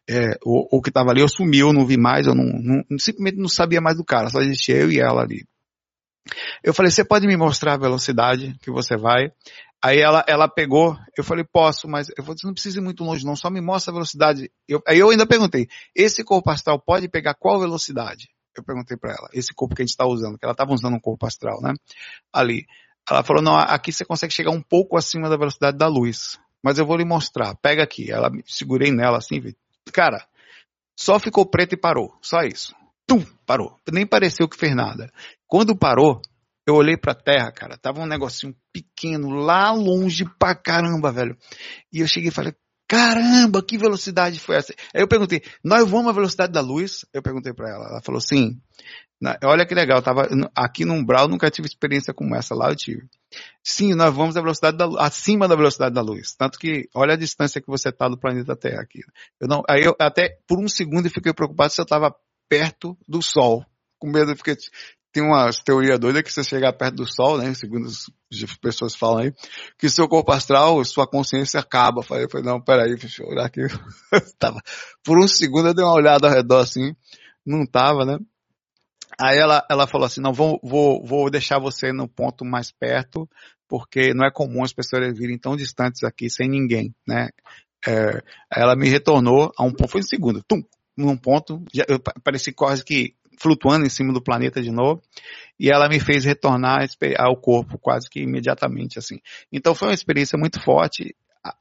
É, o, o que estava ali, eu sumi, eu não vi mais, eu não, não, simplesmente não sabia mais do cara, só existia eu e ela ali. Eu falei, você pode me mostrar a velocidade que você vai? Aí ela, ela pegou, eu falei, posso, mas eu falei, você não precisa ir muito longe não, só me mostra a velocidade. Eu, aí eu ainda perguntei, esse corpo astral pode pegar qual velocidade? Eu perguntei para ela, esse corpo que a gente está usando, que ela estava usando um corpo astral, né? Ali. Ela falou, não, aqui você consegue chegar um pouco acima da velocidade da luz, mas eu vou lhe mostrar, pega aqui. Ela segurei nela assim, cara, só ficou preto e parou, só isso. tum, parou. Nem pareceu que fez nada. Quando parou, eu olhei pra terra, cara, tava um negocinho pequeno, lá longe pra caramba, velho. E eu cheguei e falei, caramba, que velocidade foi essa? Aí eu perguntei, nós vamos à velocidade da luz? Eu perguntei pra ela, ela falou, sim. Olha que legal, tava aqui no Umbral, nunca tive experiência como essa, lá eu tive. Sim, nós vamos à velocidade da, acima da velocidade da luz. Tanto que, olha a distância que você está do planeta Terra aqui. Eu não, aí eu até, por um segundo, eu fiquei preocupado se eu estava perto do Sol. Com medo, porque tem umas teorias doidas que você chegar perto do Sol, né, segundo as pessoas falam aí, que seu corpo astral, sua consciência acaba. Eu falei, não, peraí, deixa eu olhar aqui. tava, por um segundo eu dei uma olhada ao redor assim, não tava, né? Aí ela, ela falou assim, não, vou, vou, vou deixar você no ponto mais perto, porque não é comum as pessoas virem tão distantes aqui sem ninguém, né? É, ela me retornou a um ponto, foi um segundo, tum, num ponto, já, eu pareci quase que flutuando em cima do planeta de novo, e ela me fez retornar ao corpo quase que imediatamente, assim. Então foi uma experiência muito forte,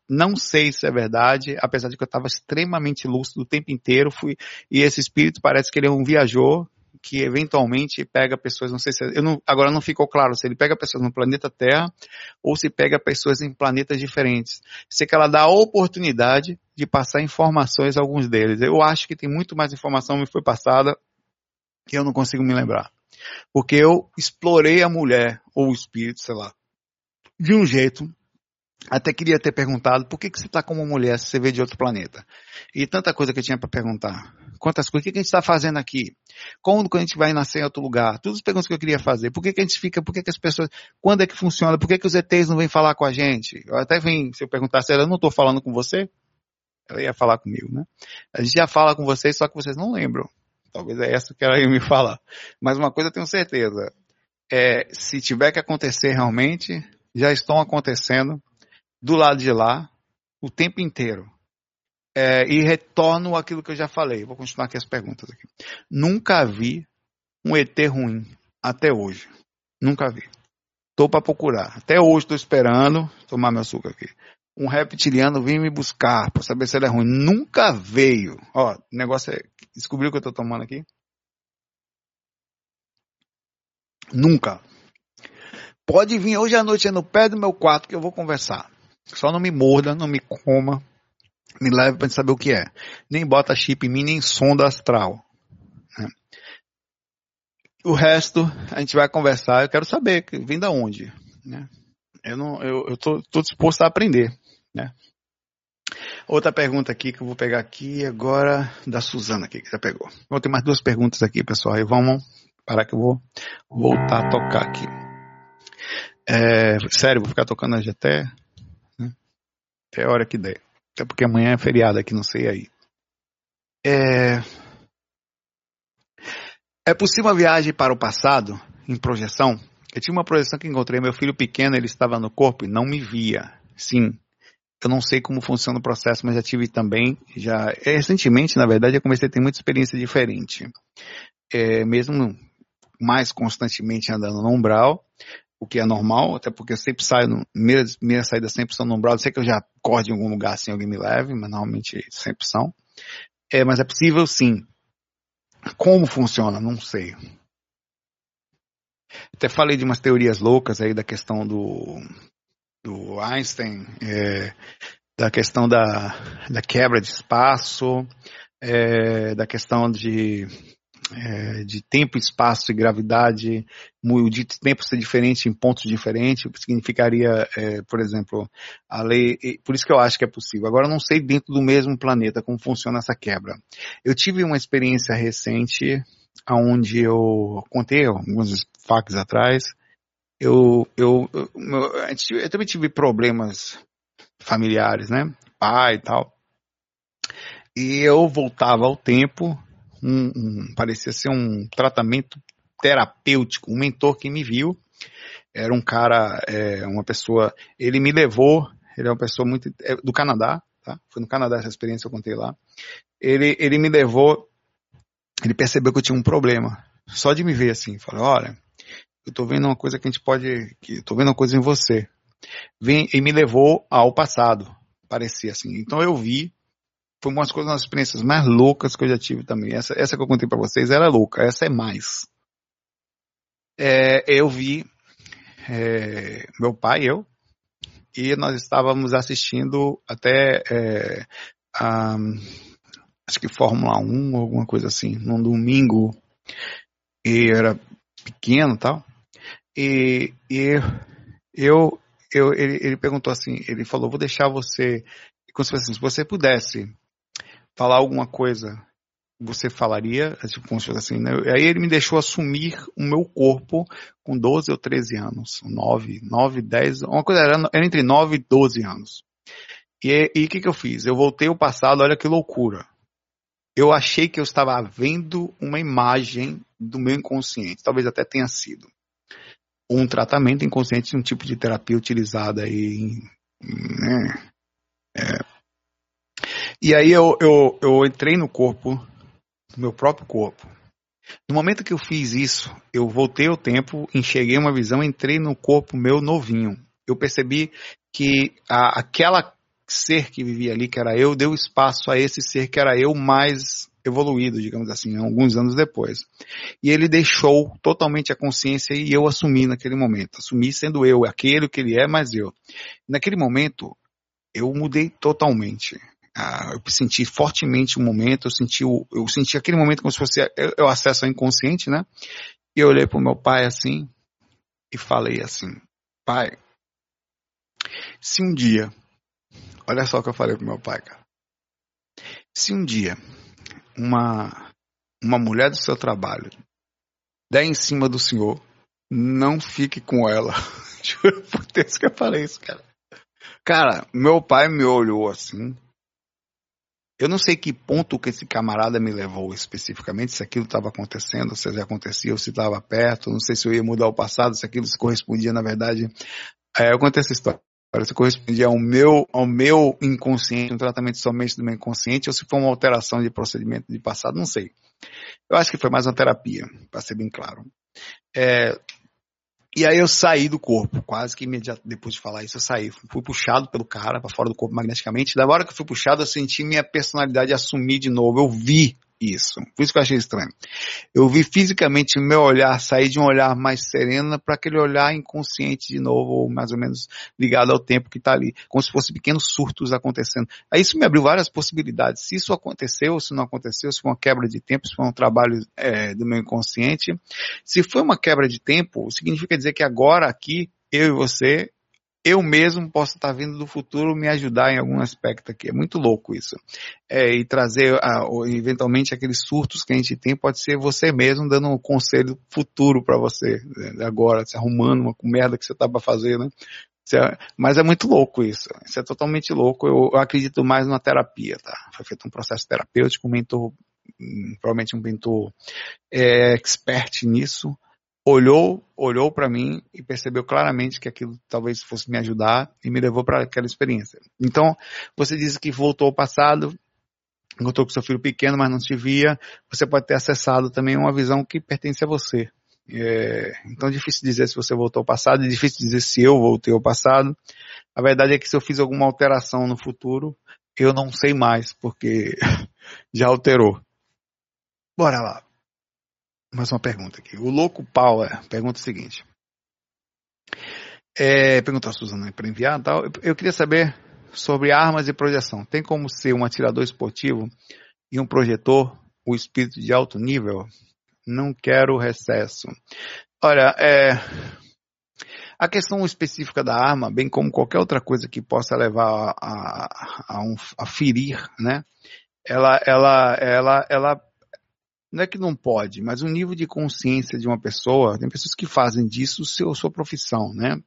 não sei se é verdade, apesar de que eu estava extremamente lúcido o tempo inteiro, fui, e esse espírito parece que ele é um viajor, que eventualmente pega pessoas, não sei se, eu não, agora não ficou claro se ele pega pessoas no planeta Terra ou se pega pessoas em planetas diferentes. Sei que ela dá a oportunidade de passar informações a alguns deles. Eu acho que tem muito mais informação me foi passada que eu não consigo me lembrar. Porque eu explorei a mulher ou o espírito, sei lá, de um jeito até queria ter perguntado por que, que você está como mulher se você veio de outro planeta. E tanta coisa que eu tinha para perguntar. Quantas coisas, o que, que a gente está fazendo aqui? Como que a gente vai nascer em outro lugar? Todas as perguntas que eu queria fazer. Por que, que a gente fica, por que, que as pessoas, quando é que funciona? Por que, que os ETs não vêm falar com a gente? Eu até vim, se eu perguntasse, eu não estou falando com você? Ela ia falar comigo, né? A gente já fala com vocês, só que vocês não lembram. Talvez é essa que ela ia me falar. Mas uma coisa eu tenho certeza. É, se tiver que acontecer realmente, já estão acontecendo do lado de lá o tempo inteiro. É, e retorno aquilo que eu já falei. Vou continuar aqui as perguntas aqui. Nunca vi um ET ruim até hoje. Nunca vi. Estou para procurar. Até hoje estou esperando tomar meu açúcar aqui. Um reptiliano vem me buscar para saber se ele é ruim. Nunca veio. Ó, o negócio é. Descobriu o que eu estou tomando aqui? Nunca. Pode vir hoje à noite no pé do meu quarto que eu vou conversar. Só não me morda, não me coma, me leve para saber o que é. Nem bota chip em mim, nem sonda astral. Né? O resto a gente vai conversar. Eu quero saber, vem da onde. Né? Eu não, eu, eu tô, tô, disposto a aprender. Né? Outra pergunta aqui que eu vou pegar aqui agora da Suzana aqui que já pegou. Vou ter mais duas perguntas aqui, pessoal. E vamos parar que eu vou voltar a tocar aqui. É, sério, vou ficar tocando hoje até até a hora que der. Até porque amanhã é feriado aqui, não sei aí. É, é possível uma viagem para o passado, em projeção? Eu tinha uma projeção que encontrei meu filho pequeno, ele estava no corpo e não me via. Sim, eu não sei como funciona o processo, mas já tive também, já é, recentemente, na verdade, eu comecei a ter muita experiência diferente. É, mesmo mais constantemente andando no umbral, o que é normal, até porque eu sempre saio, no, minhas saídas sempre são no umbral, sei que eu já acorde em algum lugar assim, alguém me leve, mas normalmente sempre são. É, mas é possível sim. Como funciona? Não sei. Até falei de umas teorias loucas aí da questão do, do Einstein, é, da questão da, da quebra de espaço, é, da questão de é, de tempo, espaço e gravidade, de tempo ser diferente em pontos diferentes, significaria, é, por exemplo, a lei. Por isso que eu acho que é possível. Agora, eu não sei dentro do mesmo planeta como funciona essa quebra. Eu tive uma experiência recente, onde eu contei alguns fatos atrás. Eu, eu, eu, eu, também tive problemas familiares, né? Pai e tal. E eu voltava ao tempo um, um, parecia ser um tratamento terapêutico, um mentor que me viu, era um cara, é, uma pessoa, ele me levou, ele é uma pessoa muito, é, do Canadá, tá? Foi no Canadá essa experiência eu contei lá. Ele, ele me levou, ele percebeu que eu tinha um problema, só de me ver assim, falou, olha, eu tô vendo uma coisa que a gente pode, que tô vendo uma coisa em você. Vem, e me levou ao passado, parecia assim. Então eu vi foi uma das coisas, uma das experiências mais loucas que eu já tive também. Essa, essa que eu contei para vocês era louca, essa é mais. É, eu vi é, meu pai e eu, e nós estávamos assistindo até é, a, acho que Fórmula 1 ou alguma coisa assim, num domingo, e era pequeno tal, e, e eu, eu ele, ele perguntou assim, ele falou, vou deixar você, assim, se você pudesse falar alguma coisa, você falaria, tipo, como se fosse assim, né? Aí ele me deixou assumir o meu corpo com 12 ou 13 anos, 9, 9, 10, uma coisa era, era entre 9 e 12 anos. E o que, que eu fiz? Eu voltei ao passado, olha que loucura. Eu achei que eu estava vendo uma imagem do meu inconsciente, talvez até tenha sido um tratamento inconsciente, um tipo de terapia utilizada aí, né? É, e aí eu, eu, eu entrei no corpo, no meu próprio corpo. No momento que eu fiz isso, eu voltei ao tempo, enxerguei uma visão, entrei no corpo meu novinho. Eu percebi que a, aquela ser que vivia ali, que era eu, deu espaço a esse ser que era eu mais evoluído, digamos assim, alguns anos depois. E ele deixou totalmente a consciência e eu assumi naquele momento. Assumi sendo eu, aquele que ele é, mas eu. Naquele momento, eu mudei totalmente. Ah, eu senti fortemente o momento, eu senti, o, eu senti aquele momento como se fosse eu, eu acesso ao inconsciente, né? E eu olhei para o meu pai assim e falei assim, pai, se um dia, olha só o que eu falei pro meu pai, cara. Se um dia uma, uma mulher do seu trabalho der em cima do senhor, não fique com ela. Juro por Deus que eu falei isso, cara. Cara, meu pai me olhou assim, eu não sei que ponto que esse camarada me levou especificamente, se aquilo estava acontecendo, se já acontecia, ou se estava perto, não sei se eu ia mudar o passado, se aquilo se correspondia, na verdade. É, eu contei essa história. Se correspondia ao meu, ao meu inconsciente, um tratamento somente do meu inconsciente, ou se foi uma alteração de procedimento de passado, não sei. Eu acho que foi mais uma terapia, para ser bem claro. É, e aí eu saí do corpo, quase que imediatamente depois de falar isso, eu saí. Fui puxado pelo cara para fora do corpo magneticamente. Da hora que eu fui puxado, eu senti minha personalidade assumir de novo. Eu vi isso. Por isso que eu achei estranho. Eu vi fisicamente o meu olhar sair de um olhar mais sereno para aquele olhar inconsciente de novo, ou mais ou menos ligado ao tempo que está ali, como se fossem pequenos surtos acontecendo. Aí isso me abriu várias possibilidades. Se isso aconteceu, se não aconteceu, se foi uma quebra de tempo, se foi um trabalho é, do meu inconsciente. Se foi uma quebra de tempo, significa dizer que agora aqui eu e você eu mesmo posso estar vindo do futuro me ajudar em algum aspecto aqui. É muito louco isso. É, e trazer, ah, eventualmente, aqueles surtos que a gente tem, pode ser você mesmo dando um conselho futuro para você, né, agora, se arrumando uma merda que você tá para fazer, né? É, mas é muito louco isso. Isso é totalmente louco. Eu, eu acredito mais numa terapia, tá? Foi feito um processo terapêutico, um mentor, hum, provavelmente um mentor é, expert nisso, olhou, olhou para mim e percebeu claramente que aquilo talvez fosse me ajudar e me levou para aquela experiência. Então, você diz que voltou ao passado, encontrou com seu filho pequeno, mas não te via, você pode ter acessado também uma visão que pertence a você. É, então é difícil dizer se você voltou ao passado, é difícil dizer se eu voltei ao passado. A verdade é que se eu fiz alguma alteração no futuro, eu não sei mais, porque já alterou. Bora lá mais uma pergunta aqui. O Louco Power pergunta o seguinte. É, perguntou a Suzana para enviar tal. Eu, eu queria saber sobre armas e projeção. Tem como ser um atirador esportivo e um projetor o espírito de alto nível? Não quero recesso. Olha, é, a questão específica da arma, bem como qualquer outra coisa que possa levar a, a, a, um, a ferir, né? Ela, ela, ela, ela não é que não pode, mas o nível de consciência de uma pessoa, tem pessoas que fazem disso seu, sua profissão, né?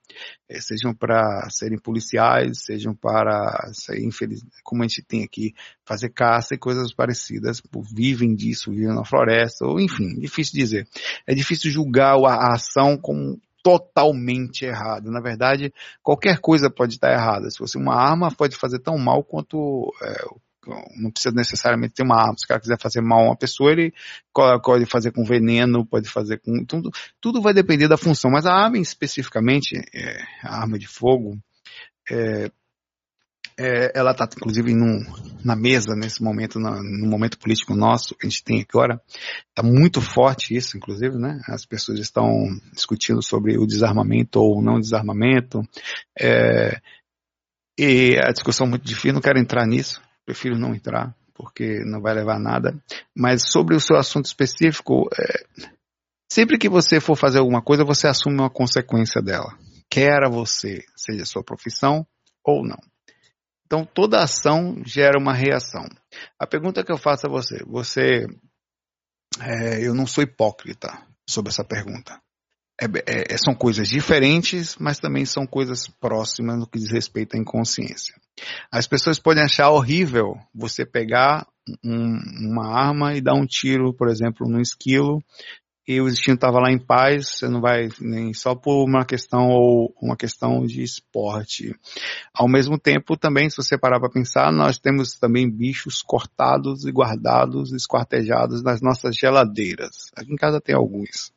É, sejam para serem policiais, sejam para, infeliz, como a gente tem aqui, fazer caça e coisas parecidas, vivem disso, vivem na floresta, ou enfim, difícil dizer. É difícil julgar a ação como totalmente errada. Na verdade, qualquer coisa pode estar errada. Se fosse uma arma, pode fazer tão mal quanto é, não precisa necessariamente ter uma arma. Se o cara quiser fazer mal a uma pessoa, ele pode fazer com veneno, pode fazer com. Tudo, tudo vai depender da função. Mas a arma especificamente, é, a arma de fogo, é, é, ela está inclusive num, na mesa nesse momento, no momento político nosso que a gente tem agora, está muito forte isso, inclusive, né? As pessoas estão discutindo sobre o desarmamento ou não desarmamento, é, e a discussão é muito difícil, não quero entrar nisso, prefiro não entrar, porque não vai levar a nada. Mas sobre o seu assunto específico, é, sempre que você for fazer alguma coisa, você assume uma consequência dela. Quer você, seja sua profissão ou não. Então toda ação gera uma reação. A pergunta que eu faço a você, você, é, eu não sou hipócrita sobre essa pergunta. É, é, é, são coisas diferentes, mas também são coisas próximas no que diz respeito à inconsciência. As pessoas podem achar horrível você pegar um, uma arma e dar um tiro, por exemplo, no esquilo e o destino estava lá em paz, você não vai nem só por uma questão ou uma questão de esporte. Ao mesmo tempo, também, se você parar para pensar, nós temos também bichos cortados e guardados, esquartejados nas nossas geladeiras. Aqui em casa tem alguns.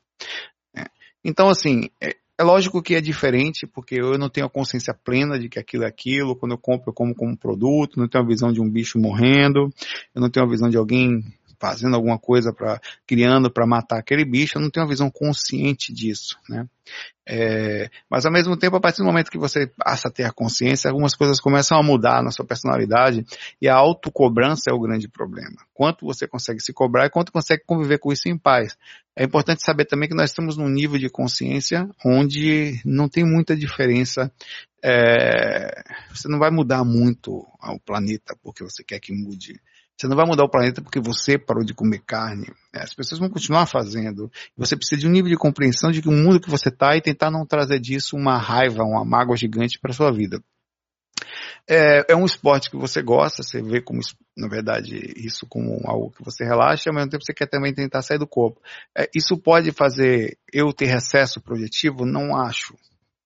Então, assim, é, é lógico que é diferente, porque eu não tenho a consciência plena de que aquilo é aquilo. Quando eu compro, eu como como produto, não tenho a visão de um bicho morrendo, eu não tenho a visão de alguém fazendo alguma coisa para criando para matar aquele bicho, eu não tenho uma visão consciente disso, né? É, mas ao mesmo tempo, a partir do momento que você passa a ter a consciência, algumas coisas começam a mudar na sua personalidade e a autocobrança é o grande problema. Quanto você consegue se cobrar e quanto consegue conviver com isso em paz. É importante saber também que nós estamos num nível de consciência onde não tem muita diferença. É, você não vai mudar muito o planeta porque você quer que mude. Você não vai mudar o planeta porque você parou de comer carne. É, as pessoas vão continuar fazendo. Você precisa de um nível de compreensão de que o mundo que você está e tentar não trazer disso uma raiva, uma mágoa gigante para sua vida. É, é, um esporte que você gosta, você vê como, na verdade, isso como algo que você relaxa, ao mesmo tempo você quer também tentar sair do corpo. É, isso pode fazer eu ter recesso projetivo? Não acho,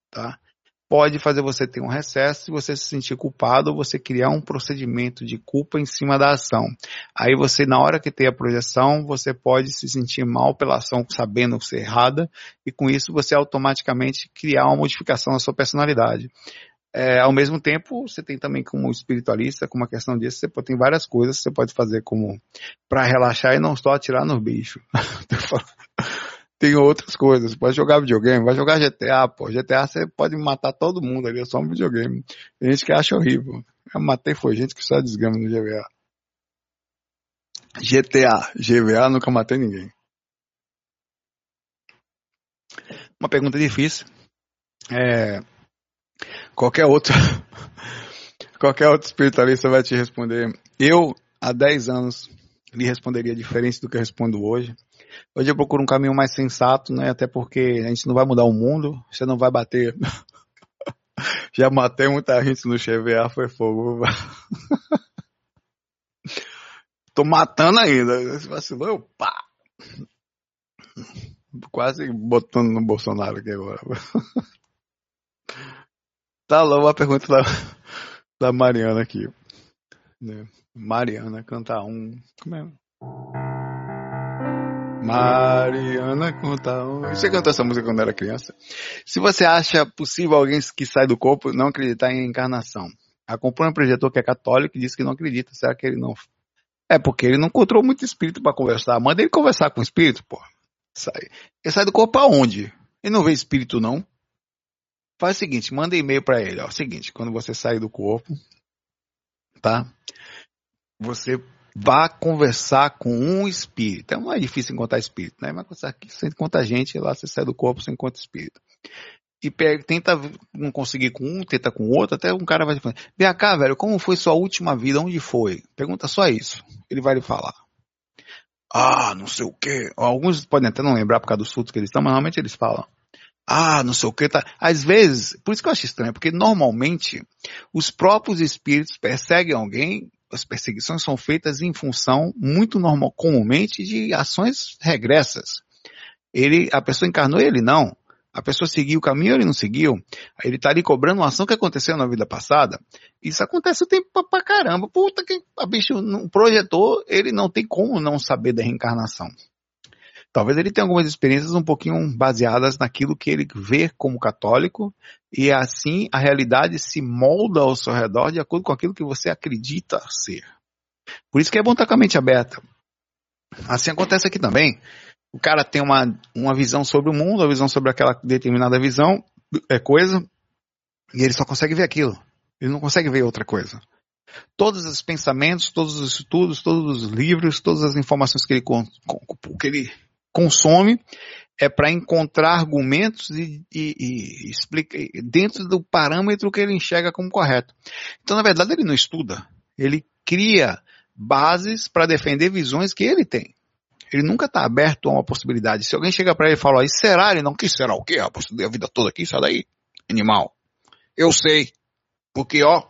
tá? Pode fazer você ter um recesso e você se sentir culpado ou você criar um procedimento de culpa em cima da ação. Aí você, na hora que tem a projeção, você pode se sentir mal pela ação sabendo ser errada e com isso você automaticamente criar uma modificação na sua personalidade. É, ao mesmo tempo, você tem também como espiritualista, com uma questão disso, você pode, tem várias coisas que você pode fazer como para relaxar e não só atirar no bicho. tem outras coisas. Pode jogar videogame, vai jogar GTA, pô. GTA você pode matar todo mundo ali, é só um videogame. Tem gente que acha horrível. Eu matei foi gente que só desgama no GVA. GTA, GVA nunca matei ninguém. Uma pergunta difícil. É, qualquer outro qualquer outro espiritualista vai te responder. Eu, há 10 anos, lhe responderia diferente do que eu respondo hoje. Hoje eu procuro um caminho mais sensato, né? Até porque a gente não vai mudar o mundo, você não vai bater. Já matei muita gente no CVA, foi fogo. Tô matando ainda. Você vacilou, eu pá. Quase botando no Bolsonaro aqui agora. Tá louco a pergunta da, da Mariana aqui. Né? Mariana canta um. Como é? Mariana conta um. Você cantou essa música quando era criança? Se você acha possível alguém que sai do corpo não acreditar em encarnação, acompanha um projetor que é católico e diz que não acredita. Será que ele não. É porque ele não encontrou muito espírito para conversar. Manda ele conversar com o espírito, pô. Sai. Ele sai do corpo aonde? Ele não vê espírito, não? Faz o seguinte, manda e-mail para ele. Ó, o seguinte, quando você sair do corpo, tá? Você vá conversar com um espírito. É difícil encontrar espírito, né? Mas você encontra gente, lá você sai do corpo, você encontra espírito. E pega, tenta não conseguir com um, tenta com outro, até um cara vai te falar, vem cá, velho, como foi sua última vida? Onde foi? Pergunta só isso. Ele vai lhe falar. Ah, não sei o quê. Alguns podem até não lembrar por causa dos frutos que eles estão, mas normalmente eles falam. Ah, não sei o que, tá. Às vezes, por isso que eu acho estranho, porque normalmente os próprios espíritos perseguem alguém as perseguições são feitas em função, muito normal, comumente, de ações regressas. Ele, a pessoa encarnou ele não. A pessoa seguiu o caminho, ele não seguiu. Ele está ali cobrando uma ação que aconteceu na vida passada. Isso acontece o tempo pra, pra caramba. Puta que a bicho não projetou, ele não tem como não saber da reencarnação. Talvez ele tenha algumas experiências um pouquinho baseadas naquilo que ele vê como católico e assim a realidade se molda ao seu redor de acordo com aquilo que você acredita ser. Por isso que é bom estar com a mente aberta. Assim acontece aqui também. O cara tem uma, uma visão sobre o mundo, uma visão sobre aquela determinada visão, é coisa, e ele só consegue ver aquilo. Ele não consegue ver outra coisa. Todos os pensamentos, todos os estudos, todos os livros, todas as informações que ele, que ele consome é para encontrar argumentos e, e, e explica, dentro do parâmetro que ele enxerga como correto. Então, na verdade, ele não estuda. Ele cria bases para defender visões que ele tem. Ele nunca está aberto a uma possibilidade. Se alguém chega para ele e fala, e será? Ele não, que será o quê? Estudei a vida toda aqui, sai daí, animal. Eu sei. Porque, ó,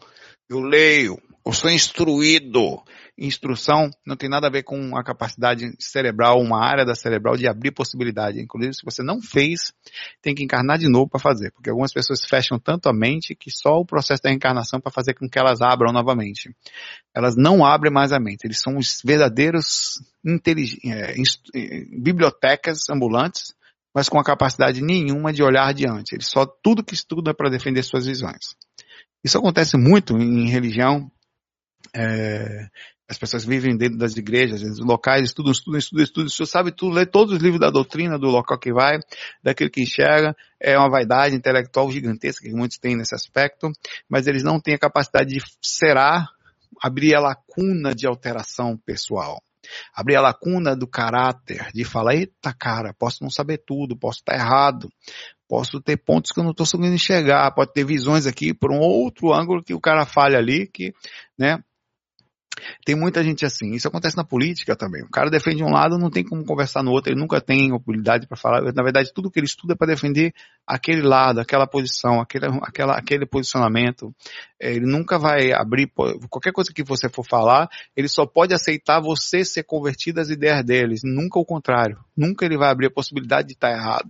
eu leio, eu sou instruído. Instrução não tem nada a ver com a capacidade cerebral, uma área da cerebral de abrir possibilidade. Inclusive, se você não fez, tem que encarnar de novo para fazer. Porque algumas pessoas fecham tanto a mente que só o processo da reencarnação para fazer com que elas abram novamente. Elas não abrem mais a mente. Eles são os verdadeiros é, é, bibliotecas ambulantes, mas com a capacidade nenhuma de olhar adiante. Eles só tudo que estudam é para defender suas visões. Isso acontece muito em religião. É, as pessoas vivem dentro das igrejas, nos locais, estudam, estudam, estudam, estudam, estudam, sabe tudo, lê todos os livros da doutrina, do local que vai, daquilo que enxerga. É uma vaidade intelectual gigantesca que muitos têm nesse aspecto, mas eles não têm a capacidade de serar, abrir a lacuna de alteração pessoal. Abrir a lacuna do caráter, de falar, eita cara, posso não saber tudo, posso estar errado, posso ter pontos que eu não estou conseguindo enxergar, pode ter visões aqui por um outro ângulo que o cara falha ali, que, né, tem muita gente assim. Isso acontece na política também. O cara defende um lado, não tem como conversar no outro, ele nunca tem oportunidade para falar. Na verdade, tudo que ele estuda é para defender aquele lado, aquela posição, aquele, aquela, aquele posicionamento. É, ele nunca vai abrir, qualquer coisa que você for falar, ele só pode aceitar você ser convertido às ideias deles, nunca o contrário. Nunca ele vai abrir a possibilidade de estar errado.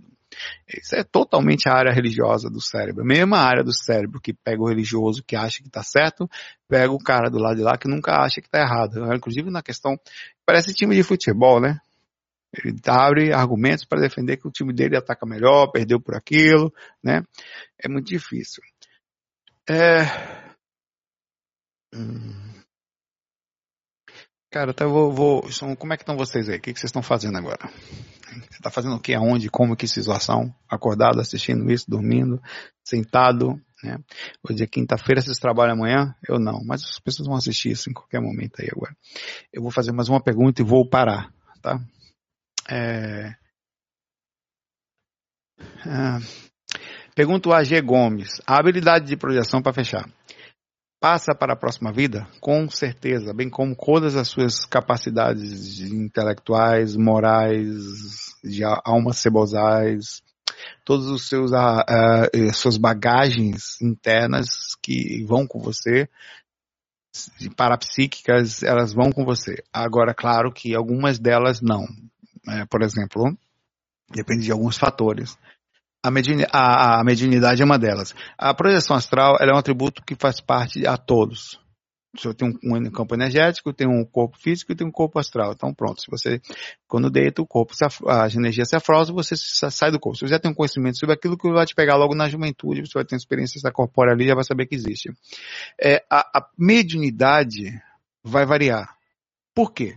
Isso é totalmente a área religiosa do cérebro. A mesma área do cérebro que pega o religioso que acha que está certo, pega o cara do lado de lá que nunca acha que está errado. Inclusive na questão, parece time de futebol, né? Ele abre argumentos para defender que o time dele ataca melhor, perdeu por aquilo, né? É muito difícil. É... Hum... Cara, até vou, vou, Como é que estão vocês aí? O que vocês estão fazendo agora? Você está fazendo o que, aonde, como, que situação? Acordado, assistindo isso, dormindo, sentado, né? Hoje é quinta-feira, vocês trabalham amanhã? Eu não, mas as pessoas vão assistir isso em qualquer momento aí agora. Eu vou fazer mais uma pergunta e vou parar, tá? É... Ah, pergunto a G. Gomes. A habilidade de projeção para fechar passa para a próxima vida? Com certeza, bem como todas as suas capacidades intelectuais, morais, de almas cebosais, todos os seus uh, uh, suas bagagens internas que vão com você, parapsíquicas, elas vão com você. Agora, claro que algumas delas não. É, por exemplo, depende de alguns fatores. A, a, a, mediunidade é uma delas. A projeção astral é um atributo que faz parte a todos. Senhor tem um, um, campo energético, tem um corpo físico e tem um corpo astral. Então pronto, se você, quando deita o corpo, a energia se afrosa, você sai do corpo. Se você já tem um conhecimento sobre aquilo que vai te pegar logo na juventude, você vai ter experiência corpórea ali, já vai saber que existe. É, a, a mediunidade vai variar. Por quê?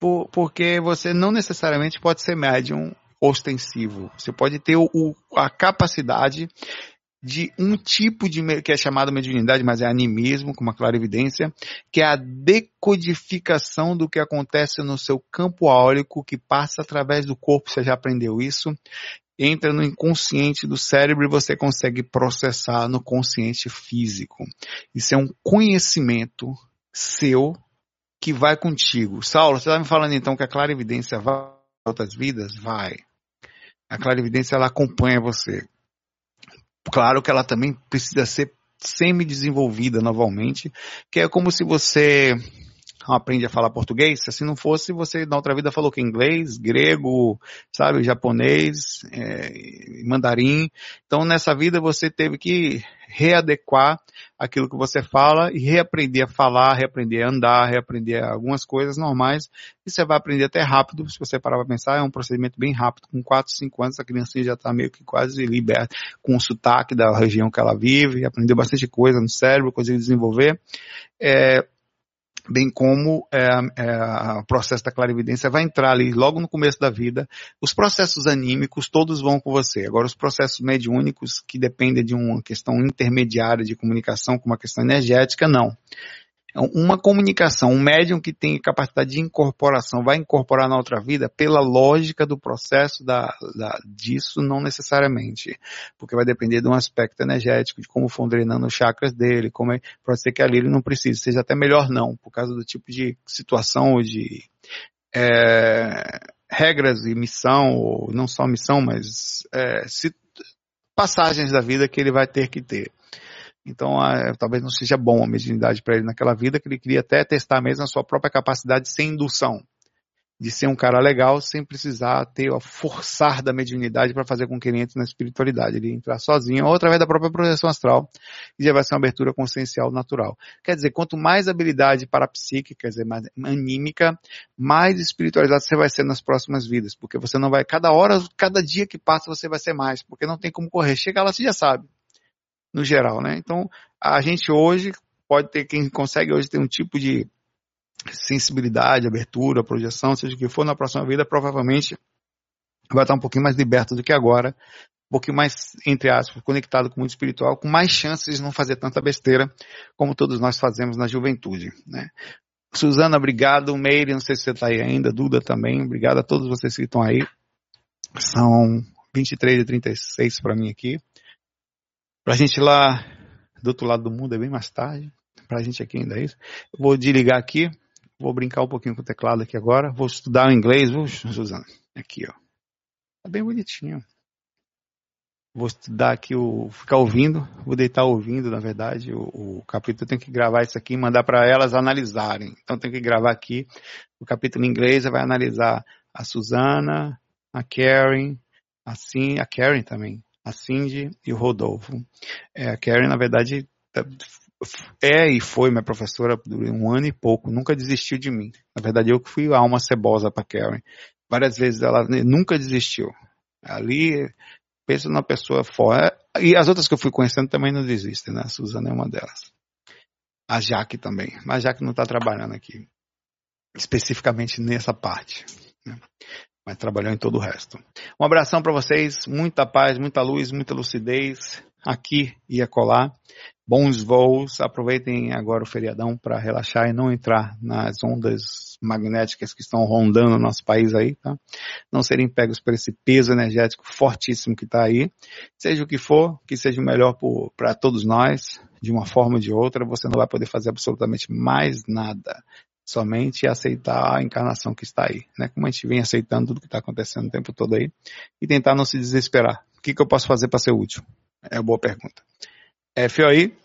Por, porque você não necessariamente pode ser médium ostensivo. Você pode ter o, a capacidade de um tipo de que é chamado mediunidade, mas é animismo, com uma clara evidência, que é a decodificação do que acontece no seu campo áurico, que passa através do corpo, você já aprendeu isso, entra no inconsciente do cérebro e você consegue processar no consciente físico. Isso é um conhecimento seu que vai contigo. Saulo, você está me falando então que a clara evidência vai outras vidas? Vai. A clarividência ela acompanha você. Claro que ela também precisa ser semi-desenvolvida novamente, que é como se você aprende a falar português, se assim não fosse, você na outra vida falou que inglês, grego, sabe, japonês, é, mandarim. Então nessa vida você teve que readequar aquilo que você fala e reaprender a falar, reaprender a andar, reaprender algumas coisas normais. E você vai aprender até rápido, se você parar para pensar, é um procedimento bem rápido. Com 4, 5 anos, a criancinha já está meio que quase liberta, com o sotaque da região que ela vive, aprendeu bastante coisa no cérebro, conseguiu desenvolver. É, bem como é, é, o processo da clarividência vai entrar ali logo no começo da vida. Os processos anímicos todos vão com você. Agora, os processos mediúnicos, que dependem de uma questão intermediária de comunicação, com uma questão energética, não. É uma comunicação, um médium que tem capacidade de incorporação, vai incorporar na outra vida pela lógica do processo da, da, disso, não necessariamente. Porque vai depender de um aspecto energético, de como for drenando os chakras dele, como é, pode ser que ali ele não precise, seja até melhor não, por causa do tipo de situação ou de é, regras e missão, ou não só missão, mas é, se, passagens da vida que ele vai ter que ter. Então, é, talvez não seja bom a mediunidade para ele naquela vida, que ele queria até testar mesmo a sua própria capacidade sem indução. De ser um cara legal sem precisar ter, ó, forçar da mediunidade para fazer com que ele entre na espiritualidade. Ele entrar sozinho ou através da própria projeção astral e já vai ser uma abertura consciencial natural. Quer dizer, quanto mais habilidade parapsíquica, quer dizer, mais anímica, mais espiritualizado você vai ser nas próximas vidas. Porque você não vai, cada hora, cada dia que passa você vai ser mais. Porque não tem como correr. Chega lá, você já sabe no geral, né? Então, a gente hoje pode ter, quem consegue hoje ter um tipo de sensibilidade, abertura, projeção, seja o que for na próxima vida, provavelmente vai estar um pouquinho mais liberto do que agora, um pouquinho mais, entre aspas, conectado com o mundo espiritual, com mais chances de não fazer tanta besteira como todos nós fazemos na juventude, né? Suzana, obrigado. Meire, não sei se você está aí ainda. Duda também. Obrigado a todos vocês que estão aí. São 23 e 36 para mim aqui. Pra gente lá do outro lado do mundo é bem mais tarde. Pra gente aqui ainda é isso. Eu vou desligar aqui. Vou brincar um pouquinho com o teclado aqui agora. Vou estudar o inglês, viu, Suzana? Aqui, ó. Tá bem bonitinho. Vou estudar aqui o. ficar ouvindo. Vou deitar ouvindo, na verdade, o, o capítulo. Eu tenho que gravar isso aqui e mandar para elas analisarem. Então tenho que gravar aqui o capítulo em inglês. Vai analisar a Suzana, a Karen, assim, a Karen também a Cindy e o Rodolfo. É, a Karen, na verdade, é e foi minha professora por um ano e pouco, nunca desistiu de mim. Na verdade, eu que fui a alma cebosa para Karen. Várias vezes ela nunca desistiu. Ali, pensa numa pessoa fora. E as outras que eu fui conhecendo também não desistem, né? A Suzana é uma delas. A Jaque também. Mas a Jaque não está trabalhando aqui. Especificamente nessa parte. Né? Mas trabalhou em todo o resto. Um abração para vocês, muita paz, muita luz, muita lucidez aqui e acolá. Bons voos, aproveitem agora o feriadão para relaxar e não entrar nas ondas magnéticas que estão rondando o nosso país aí, tá? Não serem pegos por esse peso energético fortíssimo que está aí. Seja o que for, que seja o melhor para todos nós, de uma forma ou de outra, você não vai poder fazer absolutamente mais nada somente aceitar a encarnação que está aí, né? Como a gente vem aceitando tudo que está acontecendo o tempo todo aí e tentar não se desesperar. O que, que eu posso fazer para ser útil? É uma boa pergunta. É, FOI,